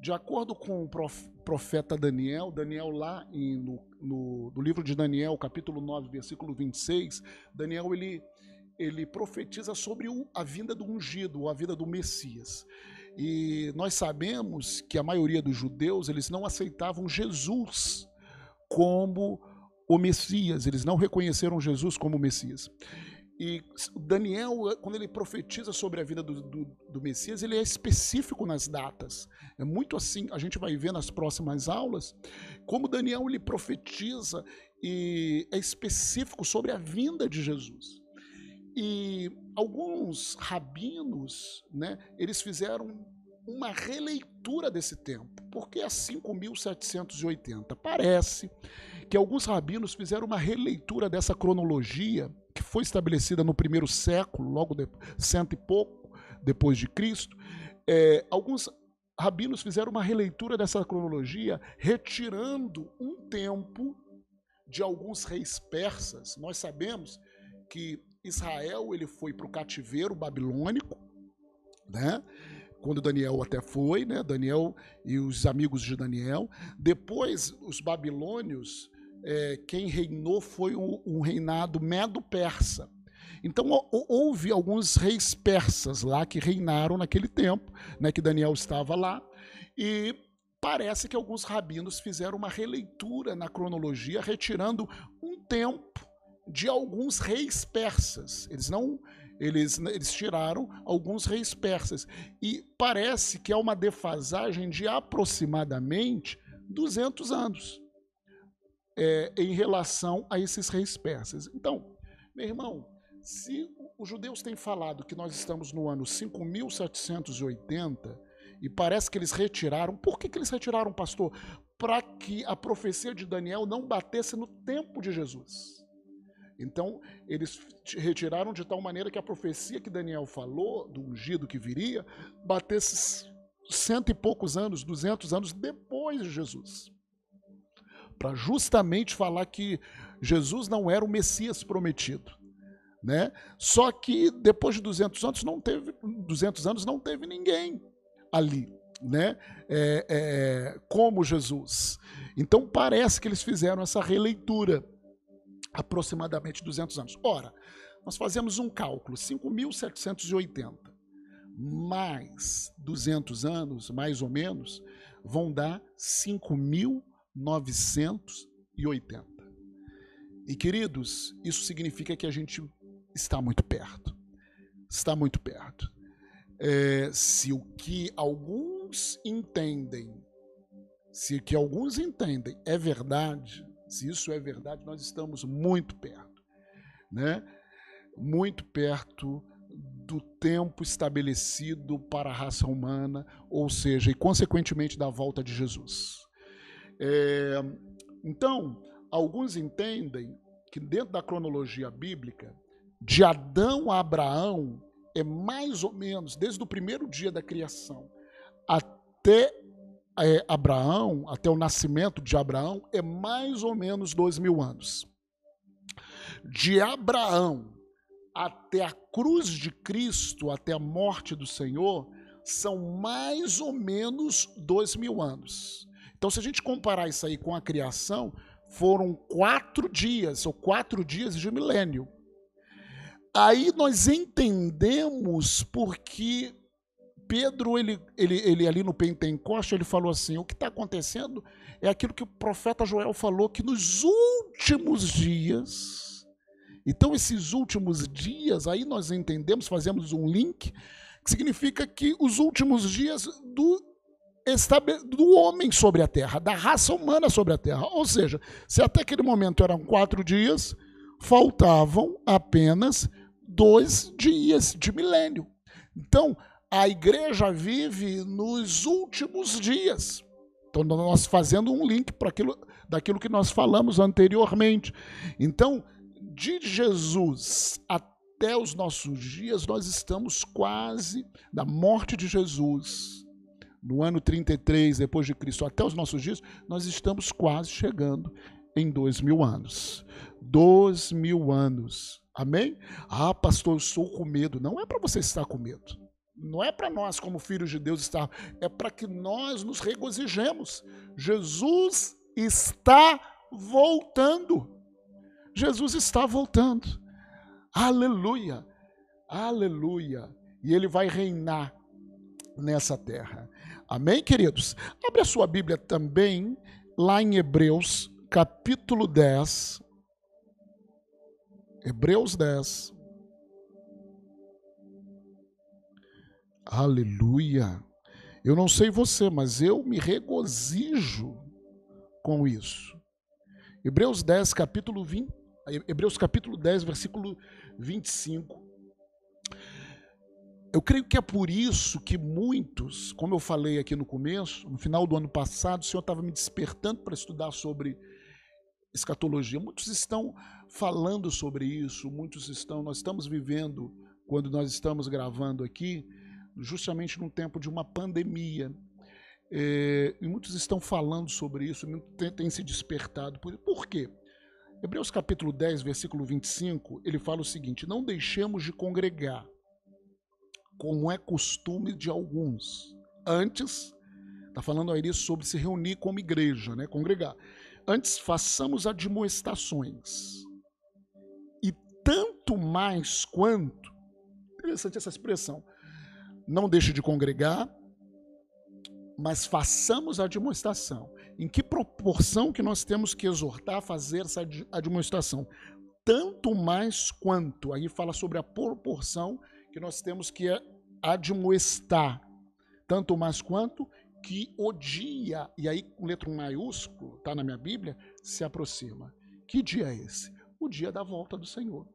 de acordo com o profeta Daniel, Daniel lá em, no, no, no, livro de Daniel, capítulo 9, versículo 26, Daniel ele, ele profetiza sobre o, a vinda do ungido, a vinda do Messias. E nós sabemos que a maioria dos judeus eles não aceitavam Jesus como o Messias, eles não reconheceram Jesus como Messias. E Daniel, quando ele profetiza sobre a vida do, do, do, Messias, ele é específico nas datas. É muito assim, a gente vai ver nas próximas aulas, como Daniel ele profetiza e é específico sobre a vinda de Jesus. E alguns rabinos, né, eles fizeram uma releitura desse tempo. porque é 5.780? Parece que alguns rabinos fizeram uma releitura dessa cronologia que foi estabelecida no primeiro século, logo de, cento e pouco depois de Cristo. É, alguns rabinos fizeram uma releitura dessa cronologia, retirando um tempo de alguns reis persas. Nós sabemos que Israel ele foi para o cativeiro babilônico, né? quando Daniel até foi, né? Daniel e os amigos de Daniel. Depois, os babilônios, é, quem reinou foi um, um reinado medo-persa. Então houve alguns reis persas lá que reinaram naquele tempo, né, que Daniel estava lá, e parece que alguns rabinos fizeram uma releitura na cronologia, retirando um tempo de alguns reis persas. Eles não eles, eles tiraram alguns reis persas. E parece que é uma defasagem de aproximadamente 200 anos é, em relação a esses reis persas. Então, meu irmão, se os judeus têm falado que nós estamos no ano 5780 e parece que eles retiraram, por que, que eles retiraram, pastor? Para que a profecia de Daniel não batesse no tempo de Jesus. Então, eles retiraram de tal maneira que a profecia que Daniel falou, do ungido que viria, batesse cento e poucos anos, duzentos anos depois de Jesus. Para justamente falar que Jesus não era o Messias prometido. Né? Só que depois de 200 anos não teve, 200 anos não teve ninguém ali, né? É, é, como Jesus. Então parece que eles fizeram essa releitura aproximadamente 200 anos. Ora, nós fazemos um cálculo, 5.780 mais 200 anos, mais ou menos, vão dar 5.980. E queridos, isso significa que a gente está muito perto. Está muito perto. É, se o que alguns entendem, se o que alguns entendem é verdade, se isso é verdade, nós estamos muito perto, né? Muito perto do tempo estabelecido para a raça humana, ou seja, e consequentemente da volta de Jesus. É, então, alguns entendem que dentro da cronologia bíblica, de Adão a Abraão, é mais ou menos, desde o primeiro dia da criação até é, Abraão, até o nascimento de Abraão, é mais ou menos dois mil anos. De Abraão até a cruz de Cristo, até a morte do Senhor, são mais ou menos dois mil anos. Então, se a gente comparar isso aí com a criação, foram quatro dias, ou quatro dias de milênio. Aí nós entendemos porque Pedro, ele, ele, ele ali no Pentecoste, ele falou assim: o que está acontecendo é aquilo que o profeta Joel falou, que nos últimos dias então, esses últimos dias, aí nós entendemos, fazemos um link, que significa que os últimos dias do, do homem sobre a terra, da raça humana sobre a terra. Ou seja, se até aquele momento eram quatro dias, faltavam apenas dois dias de milênio. Então, a igreja vive nos últimos dias. Então, nós fazendo um link para aquilo, daquilo que nós falamos anteriormente. Então, de Jesus até os nossos dias, nós estamos quase da morte de Jesus, no ano 33 depois de Cristo, até os nossos dias, nós estamos quase chegando em dois mil anos. Dois mil anos. Amém? Ah, pastor, eu estou com medo. Não é para você estar com medo. Não é para nós, como filhos de Deus, estar. É para que nós nos regozijemos. Jesus está voltando. Jesus está voltando. Aleluia, aleluia. E ele vai reinar nessa terra. Amém, queridos? Abre a sua Bíblia também, lá em Hebreus, capítulo 10. Hebreus 10. Aleluia. Eu não sei você, mas eu me regozijo com isso. Hebreus 10, capítulo 20. Hebreus capítulo 10, versículo 25. Eu creio que é por isso que muitos, como eu falei aqui no começo, no final do ano passado, o Senhor estava me despertando para estudar sobre escatologia. Muitos estão falando sobre isso, muitos estão, nós estamos vivendo, quando nós estamos gravando aqui, justamente num tempo de uma pandemia. É, e muitos estão falando sobre isso, têm, têm se despertado. Por, por quê? Hebreus capítulo 10, versículo 25, ele fala o seguinte: Não deixemos de congregar, como é costume de alguns. Antes, está falando aí sobre se reunir como igreja, né? congregar. Antes, façamos admoestações. E tanto mais quanto, interessante essa expressão, não deixe de congregar, mas façamos a demonstração. Em que proporção que nós temos que exortar a fazer essa demonstração? Tanto mais quanto, aí fala sobre a proporção que nós temos que admoestar. Tanto mais quanto que o dia, e aí com letra maiúsculo, está na minha Bíblia, se aproxima. Que dia é esse? O dia da volta do Senhor.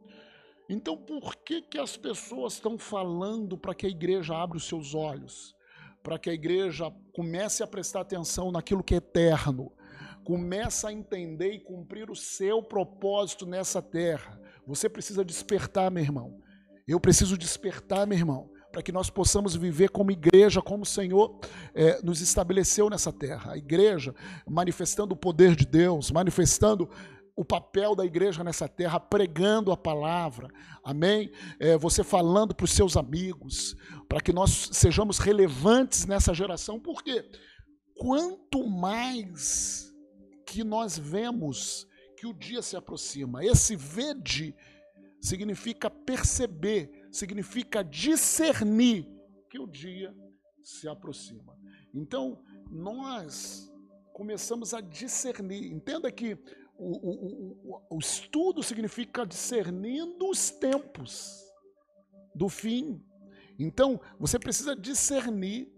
Então, por que, que as pessoas estão falando para que a igreja abra os seus olhos? para que a igreja comece a prestar atenção naquilo que é eterno, comece a entender e cumprir o seu propósito nessa terra. Você precisa despertar, meu irmão. Eu preciso despertar, meu irmão, para que nós possamos viver como igreja, como o Senhor é, nos estabeleceu nessa terra. A igreja manifestando o poder de Deus, manifestando o papel da igreja nessa terra, pregando a palavra, amém? É, você falando para os seus amigos, para que nós sejamos relevantes nessa geração, porque quanto mais que nós vemos que o dia se aproxima, esse vede significa perceber, significa discernir que o dia se aproxima. Então, nós começamos a discernir. Entenda que o, o, o, o estudo significa discernindo os tempos do fim. Então, você precisa discernir.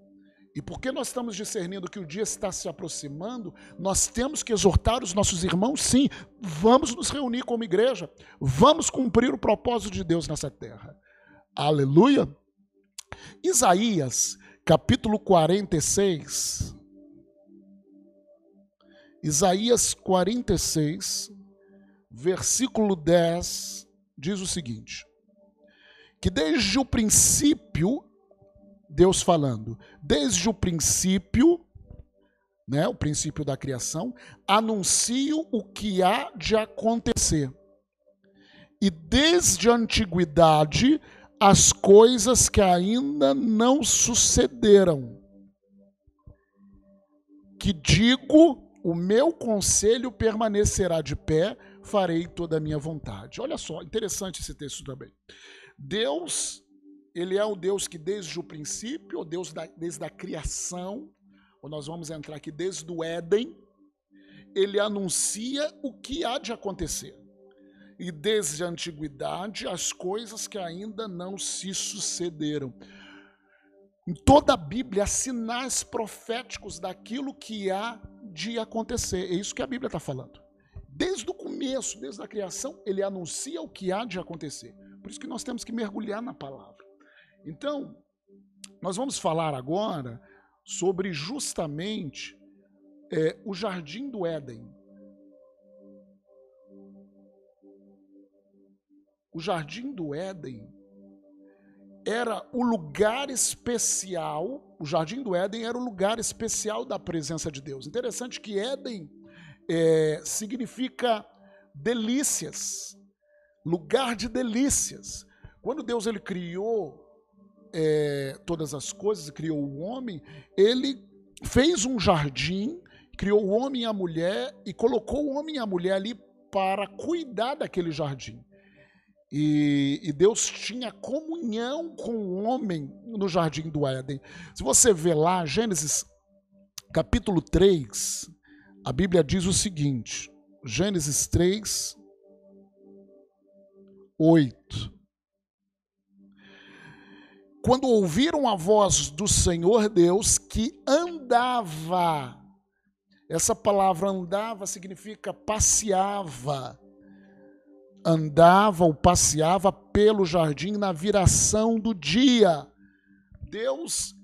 E porque nós estamos discernindo que o dia está se aproximando, nós temos que exortar os nossos irmãos, sim, vamos nos reunir como igreja, vamos cumprir o propósito de Deus nessa terra. Aleluia. Isaías, capítulo 46. Isaías 46, versículo 10, diz o seguinte: que desde o princípio, Deus falando, desde o princípio, né, o princípio da criação, anuncio o que há de acontecer. E desde a antiguidade, as coisas que ainda não sucederam. Que digo, o meu conselho permanecerá de pé, farei toda a minha vontade. Olha só, interessante esse texto também. Deus, ele é o Deus que desde o princípio, ou Deus da, desde a criação, ou nós vamos entrar aqui desde o Éden, ele anuncia o que há de acontecer. E desde a antiguidade, as coisas que ainda não se sucederam. Em toda a Bíblia, há sinais proféticos daquilo que há de acontecer. É isso que a Bíblia está falando. Desde o começo, desde a criação, ele anuncia o que há de acontecer. Por isso que nós temos que mergulhar na palavra. Então, nós vamos falar agora sobre justamente é, o jardim do Éden. O jardim do Éden era o lugar especial, o jardim do Éden era o lugar especial da presença de Deus. Interessante que Éden é, significa delícias lugar de delícias. Quando Deus ele criou é, todas as coisas, criou o homem, ele fez um jardim, criou o homem e a mulher e colocou o homem e a mulher ali para cuidar daquele jardim. E, e, Deus tinha comunhão com o homem no jardim do Éden. Se você vê lá, Gênesis capítulo 3, a Bíblia diz o seguinte: Gênesis 3, 8. Quando ouviram a voz do Senhor Deus que andava, essa palavra andava significa passeava, andava ou passeava pelo jardim na viração do dia. Deus,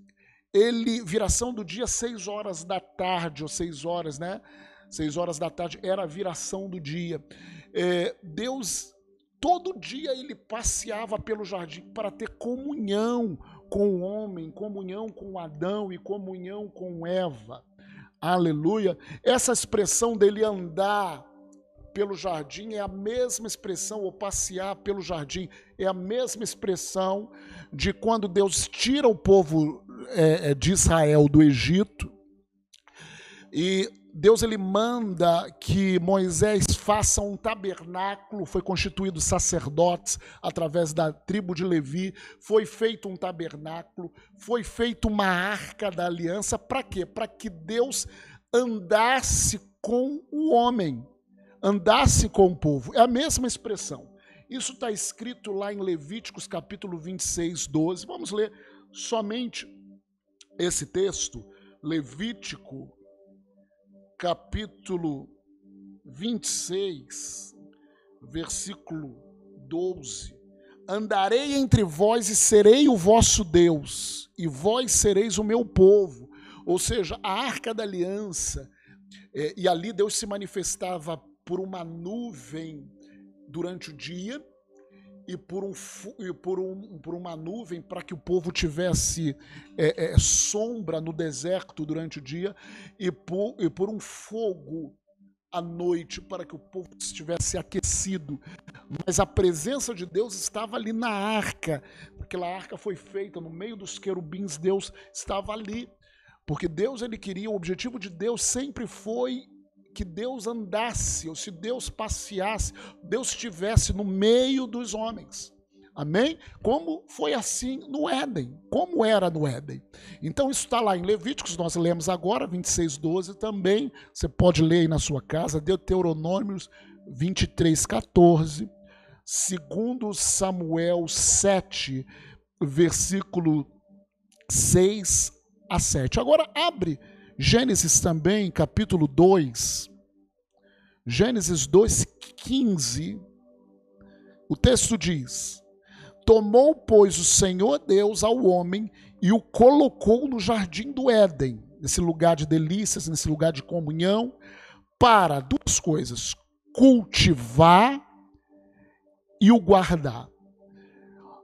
ele, viração do dia, seis horas da tarde, ou seis horas, né? Seis horas da tarde era a viração do dia. É, Deus Todo dia ele passeava pelo jardim para ter comunhão com o homem, comunhão com Adão e comunhão com Eva. Aleluia. Essa expressão dele andar pelo jardim é a mesma expressão, ou passear pelo jardim, é a mesma expressão de quando Deus tira o povo é, é de Israel do Egito e Deus ele manda que Moisés faça um tabernáculo, foi constituído sacerdotes através da tribo de Levi, foi feito um tabernáculo, foi feito uma arca da aliança, para quê? Para que Deus andasse com o homem, andasse com o povo. É a mesma expressão. Isso está escrito lá em Levíticos capítulo 26, 12. Vamos ler somente esse texto, Levítico capítulo 26, versículo 12: Andarei entre vós e serei o vosso Deus, e vós sereis o meu povo. Ou seja, a arca da aliança, é, e ali Deus se manifestava por uma nuvem durante o dia e por, um, e por, um, por uma nuvem para que o povo tivesse é, é, sombra no deserto durante o dia e por, e por um fogo à noite para que o povo estivesse aquecido. Mas a presença de Deus estava ali na arca. Aquela arca foi feita no meio dos querubins, Deus estava ali. Porque Deus ele queria, o objetivo de Deus sempre foi que Deus andasse, ou se Deus passeasse, Deus estivesse no meio dos homens. Amém? Como foi assim no Éden, como era no Éden. Então, isso está lá em Levíticos, nós lemos agora, 26, 12 também. Você pode ler aí na sua casa, Deuteronômios 23, 14. Segundo Samuel 7, versículo 6 a 7. Agora, abre Gênesis também, capítulo 2. Gênesis 2, 15. O texto diz Tomou, pois, o Senhor Deus ao homem e o colocou no jardim do Éden, nesse lugar de delícias, nesse lugar de comunhão, para duas coisas: cultivar e o guardar.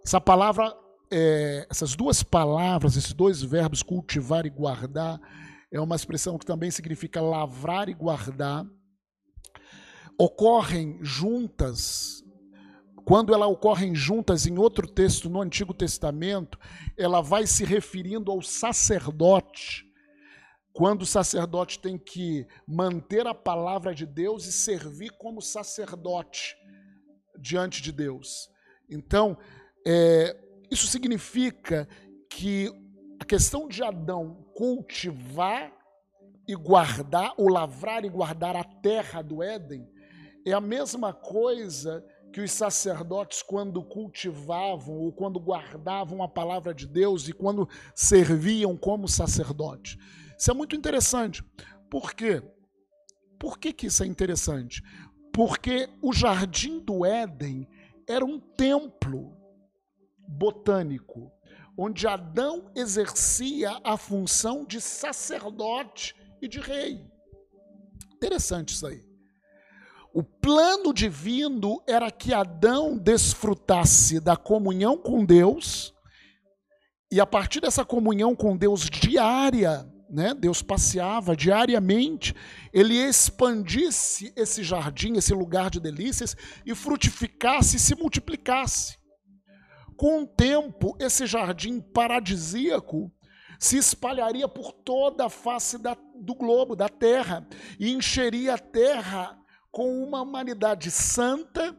Essa palavra, é, essas duas palavras, esses dois verbos, cultivar e guardar, é uma expressão que também significa lavrar e guardar, ocorrem juntas quando ela ocorrem juntas em outro texto no Antigo Testamento, ela vai se referindo ao sacerdote. Quando o sacerdote tem que manter a palavra de Deus e servir como sacerdote diante de Deus. Então, é, isso significa que a questão de Adão cultivar e guardar, ou lavrar e guardar a terra do Éden, é a mesma coisa que os sacerdotes, quando cultivavam ou quando guardavam a palavra de Deus e quando serviam como sacerdote. Isso é muito interessante. Por quê? Por que, que isso é interessante? Porque o jardim do Éden era um templo botânico, onde Adão exercia a função de sacerdote e de rei. Interessante isso aí. O plano divino era que Adão desfrutasse da comunhão com Deus, e a partir dessa comunhão com Deus diária, né, Deus passeava diariamente, ele expandisse esse jardim, esse lugar de delícias, e frutificasse e se multiplicasse. Com o tempo, esse jardim paradisíaco se espalharia por toda a face da, do globo, da terra, e encheria a terra com uma humanidade santa,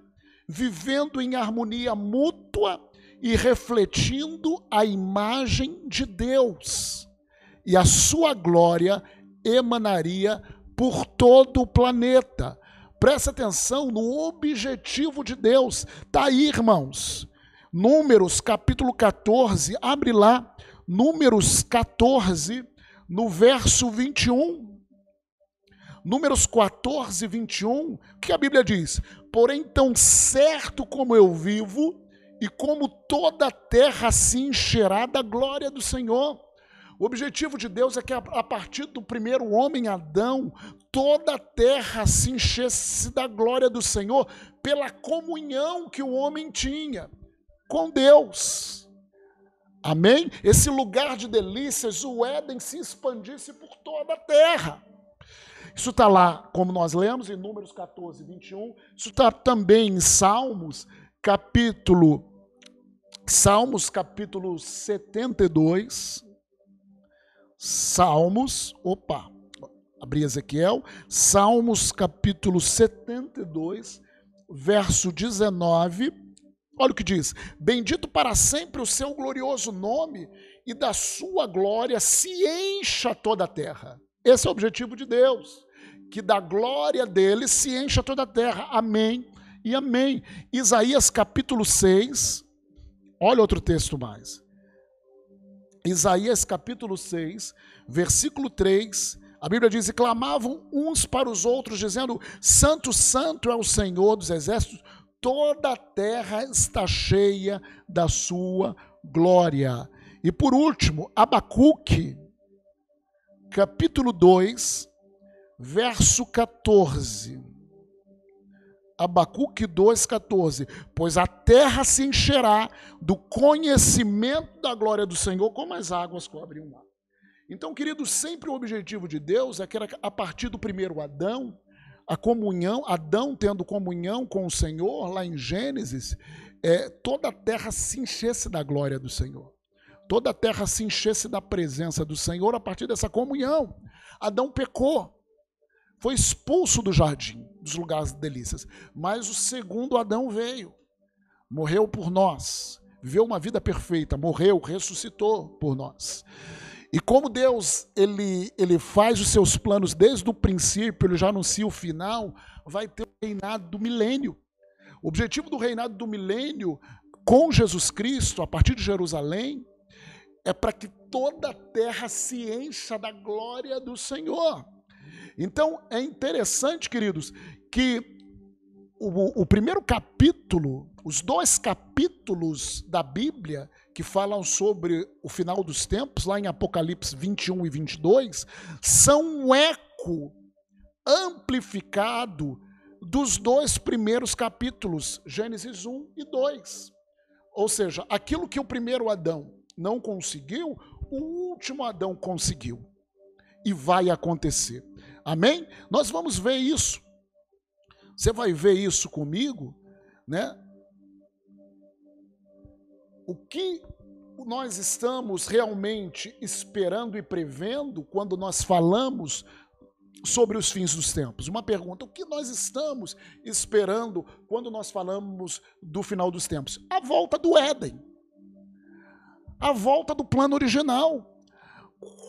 vivendo em harmonia mútua e refletindo a imagem de Deus. E a sua glória emanaria por todo o planeta. Presta atenção no objetivo de Deus. Está aí, irmãos. Números capítulo 14, abre lá. Números 14, no verso 21. Números 14, 21, que a Bíblia diz: Porém, tão certo como eu vivo, e como toda a terra se encherá da glória do Senhor. O objetivo de Deus é que a partir do primeiro homem, Adão, toda a terra se enchesse da glória do Senhor pela comunhão que o homem tinha com Deus. Amém? Esse lugar de delícias, o Éden, se expandisse por toda a terra. Isso está lá, como nós lemos, em Números 14, 21. Isso está também em Salmos, capítulo. Salmos, capítulo 72. Salmos, opa, abri Ezequiel. Salmos, capítulo 72, verso 19. Olha o que diz: Bendito para sempre o seu glorioso nome, e da sua glória se encha toda a terra. Esse é o objetivo de Deus que da glória dele se encha toda a terra. Amém e amém. Isaías capítulo 6, olha outro texto mais. Isaías capítulo 6, versículo 3, a Bíblia diz: E clamavam uns para os outros, dizendo: Santo, Santo é o Senhor dos exércitos, toda a terra está cheia da sua glória. E por último, Abacuque, capítulo 2, verso 14. Abacuque 2,14. Pois a terra se encherá do conhecimento da glória do Senhor, como as águas cobrem o mar. Então, queridos, sempre o objetivo de Deus é que a partir do primeiro Adão, a comunhão, Adão tendo comunhão com o Senhor, lá em Gênesis, é, toda a terra se enchesse da glória do Senhor. Toda a terra se enchesse da presença do Senhor a partir dessa comunhão. Adão pecou foi expulso do jardim, dos lugares de delícias. Mas o segundo Adão veio. morreu por nós, viveu uma vida perfeita, morreu, ressuscitou por nós. E como Deus ele, ele faz os seus planos desde o princípio, ele já anuncia o final, vai ter o reinado do milênio. O objetivo do reinado do milênio com Jesus Cristo, a partir de Jerusalém, é para que toda a terra se encha da glória do Senhor. Então é interessante, queridos, que o, o primeiro capítulo, os dois capítulos da Bíblia que falam sobre o final dos tempos, lá em Apocalipse 21 e 22, são um eco amplificado dos dois primeiros capítulos, Gênesis 1 e 2. Ou seja, aquilo que o primeiro Adão não conseguiu, o último Adão conseguiu. E vai acontecer. Amém? Nós vamos ver isso você vai ver isso comigo, né? O que nós estamos realmente esperando e prevendo quando nós falamos sobre os fins dos tempos? Uma pergunta: o que nós estamos esperando quando nós falamos do final dos tempos? A volta do Éden. A volta do plano original.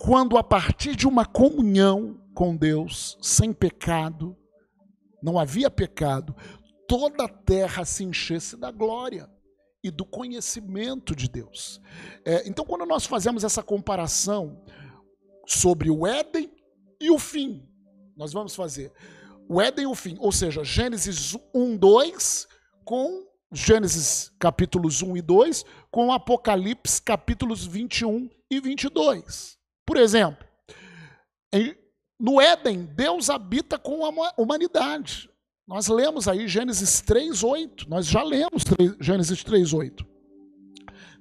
Quando a partir de uma comunhão com Deus, sem pecado, não havia pecado, toda a terra se enchesse da glória e do conhecimento de Deus. É, então, quando nós fazemos essa comparação sobre o Éden e o fim, nós vamos fazer o Éden e o fim, ou seja, Gênesis 1, 2 com Gênesis capítulos 1 e 2 com Apocalipse capítulos 21 e 22. Por exemplo, em no Éden, Deus habita com a humanidade. Nós lemos aí Gênesis 3:8. Nós já lemos Gênesis 3:8.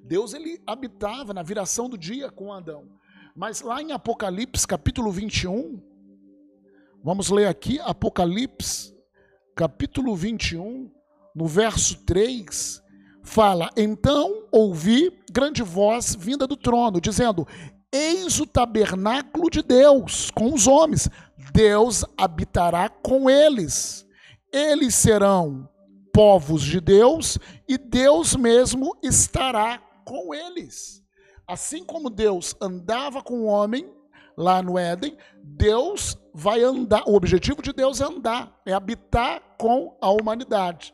Deus ele habitava na viração do dia com Adão. Mas lá em Apocalipse, capítulo 21, vamos ler aqui Apocalipse, capítulo 21, no verso 3, fala: Então ouvi grande voz vinda do trono, dizendo: Eis o tabernáculo de Deus com os homens. Deus habitará com eles. Eles serão povos de Deus e Deus mesmo estará com eles. Assim como Deus andava com o homem lá no Éden, Deus vai andar. O objetivo de Deus é andar, é habitar com a humanidade.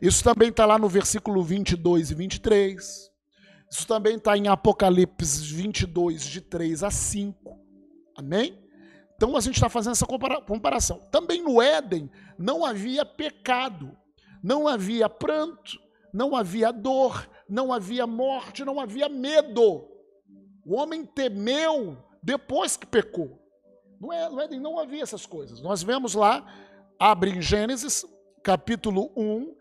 Isso também está lá no versículo 22 e 23. Isso também está em Apocalipse 22, de 3 a 5. Amém? Então a gente está fazendo essa comparação. Também no Éden não havia pecado, não havia pranto, não havia dor, não havia morte, não havia medo. O homem temeu depois que pecou. No Éden não havia essas coisas. Nós vemos lá, abre em Gênesis, capítulo 1,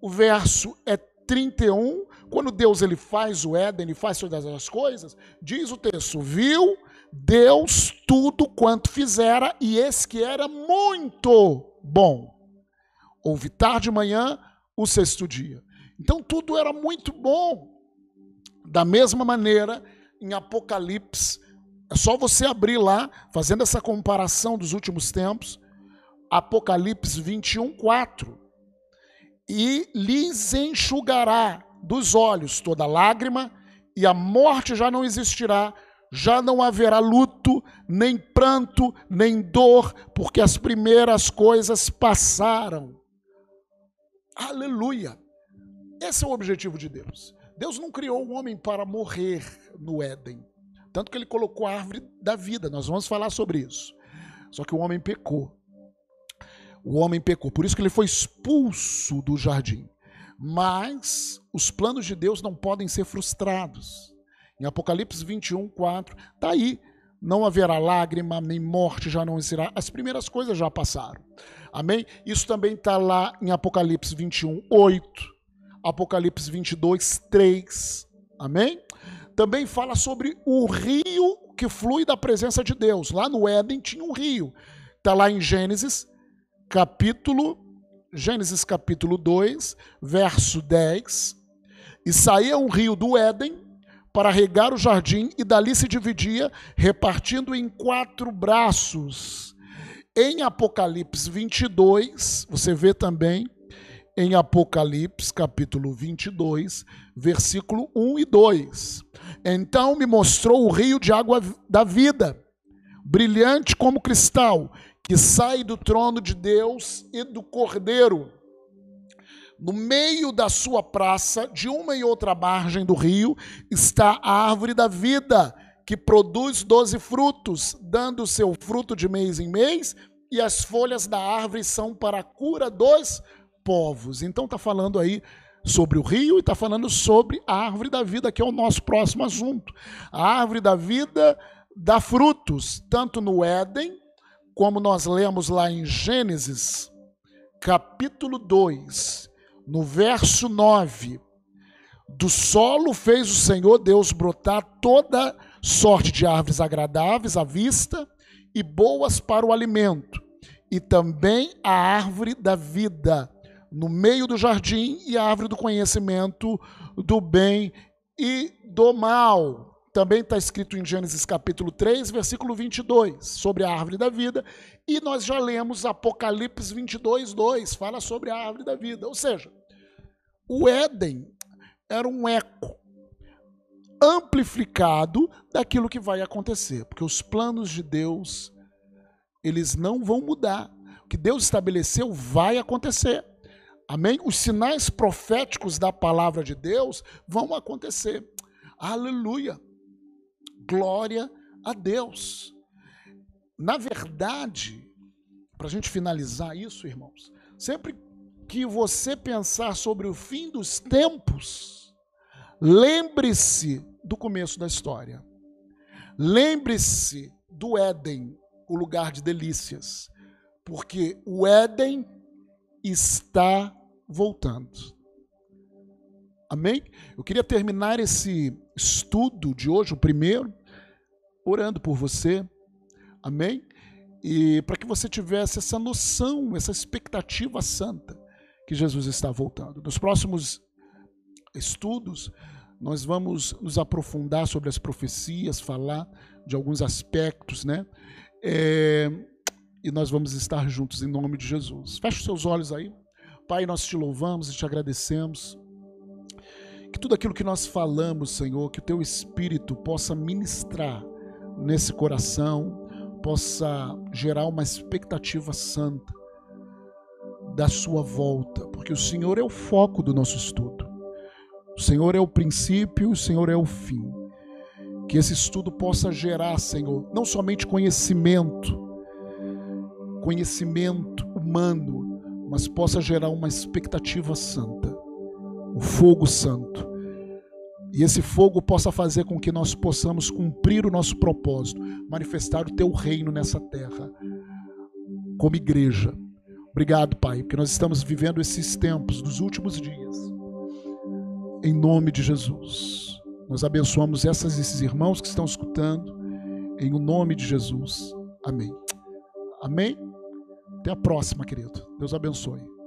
o verso é 31, quando Deus ele faz o Éden, ele faz todas as coisas, diz o texto: viu Deus tudo quanto fizera, e esse que era muito bom. Houve tarde de manhã, o sexto dia. Então tudo era muito bom. Da mesma maneira, em Apocalipse, é só você abrir lá, fazendo essa comparação dos últimos tempos, Apocalipse 21, 4 e lhes enxugará dos olhos toda lágrima, e a morte já não existirá, já não haverá luto, nem pranto, nem dor, porque as primeiras coisas passaram. Aleluia! Esse é o objetivo de Deus. Deus não criou o homem para morrer no Éden. Tanto que ele colocou a árvore da vida, nós vamos falar sobre isso. Só que o homem pecou o homem pecou. Por isso que ele foi expulso do jardim. Mas os planos de Deus não podem ser frustrados. Em Apocalipse 21, 4, está aí. Não haverá lágrima, nem morte já não será. As primeiras coisas já passaram. Amém? Isso também está lá em Apocalipse 21, 8. Apocalipse 22, 3. Amém? Também fala sobre o rio que flui da presença de Deus. Lá no Éden tinha um rio. Está lá em Gênesis capítulo, Gênesis capítulo 2, verso 10. E saía um rio do Éden para regar o jardim, e dali se dividia, repartindo em quatro braços. Em Apocalipse 22, você vê também, em Apocalipse, capítulo 22, versículo 1 e 2. Então me mostrou o rio de água da vida, brilhante como cristal, que sai do trono de Deus e do Cordeiro. No meio da sua praça, de uma e outra margem do rio, está a árvore da vida, que produz doze frutos, dando seu fruto de mês em mês, e as folhas da árvore são para a cura dos povos. Então está falando aí sobre o rio e está falando sobre a árvore da vida, que é o nosso próximo assunto. A árvore da vida dá frutos, tanto no Éden, como nós lemos lá em Gênesis, capítulo 2, no verso 9. Do solo fez o Senhor Deus brotar toda sorte de árvores agradáveis à vista e boas para o alimento, e também a árvore da vida no meio do jardim e a árvore do conhecimento do bem e do mal. Também está escrito em Gênesis capítulo 3, versículo 22, sobre a árvore da vida. E nós já lemos Apocalipse 22, 2, fala sobre a árvore da vida. Ou seja, o Éden era um eco amplificado daquilo que vai acontecer, porque os planos de Deus, eles não vão mudar. O que Deus estabeleceu vai acontecer. Amém? Os sinais proféticos da palavra de Deus vão acontecer. Aleluia. Glória a Deus. Na verdade, para a gente finalizar isso, irmãos, sempre que você pensar sobre o fim dos tempos, lembre-se do começo da história. Lembre-se do Éden, o lugar de delícias, porque o Éden está voltando. Amém? Eu queria terminar esse estudo de hoje, o primeiro, orando por você. Amém? E para que você tivesse essa noção, essa expectativa santa que Jesus está voltando. Nos próximos estudos, nós vamos nos aprofundar sobre as profecias, falar de alguns aspectos, né? É, e nós vamos estar juntos em nome de Jesus. Feche os seus olhos aí. Pai, nós te louvamos e te agradecemos. Que tudo aquilo que nós falamos, Senhor, que o teu Espírito possa ministrar nesse coração, possa gerar uma expectativa santa da sua volta, porque o Senhor é o foco do nosso estudo. O Senhor é o princípio, o Senhor é o fim. Que esse estudo possa gerar, Senhor, não somente conhecimento, conhecimento humano, mas possa gerar uma expectativa santa, o fogo santo. E esse fogo possa fazer com que nós possamos cumprir o nosso propósito, manifestar o teu reino nessa terra, como igreja. Obrigado, Pai, porque nós estamos vivendo esses tempos dos últimos dias. Em nome de Jesus. Nós abençoamos essas, esses irmãos que estão escutando, em o nome de Jesus. Amém. Amém. Até a próxima, querido. Deus abençoe.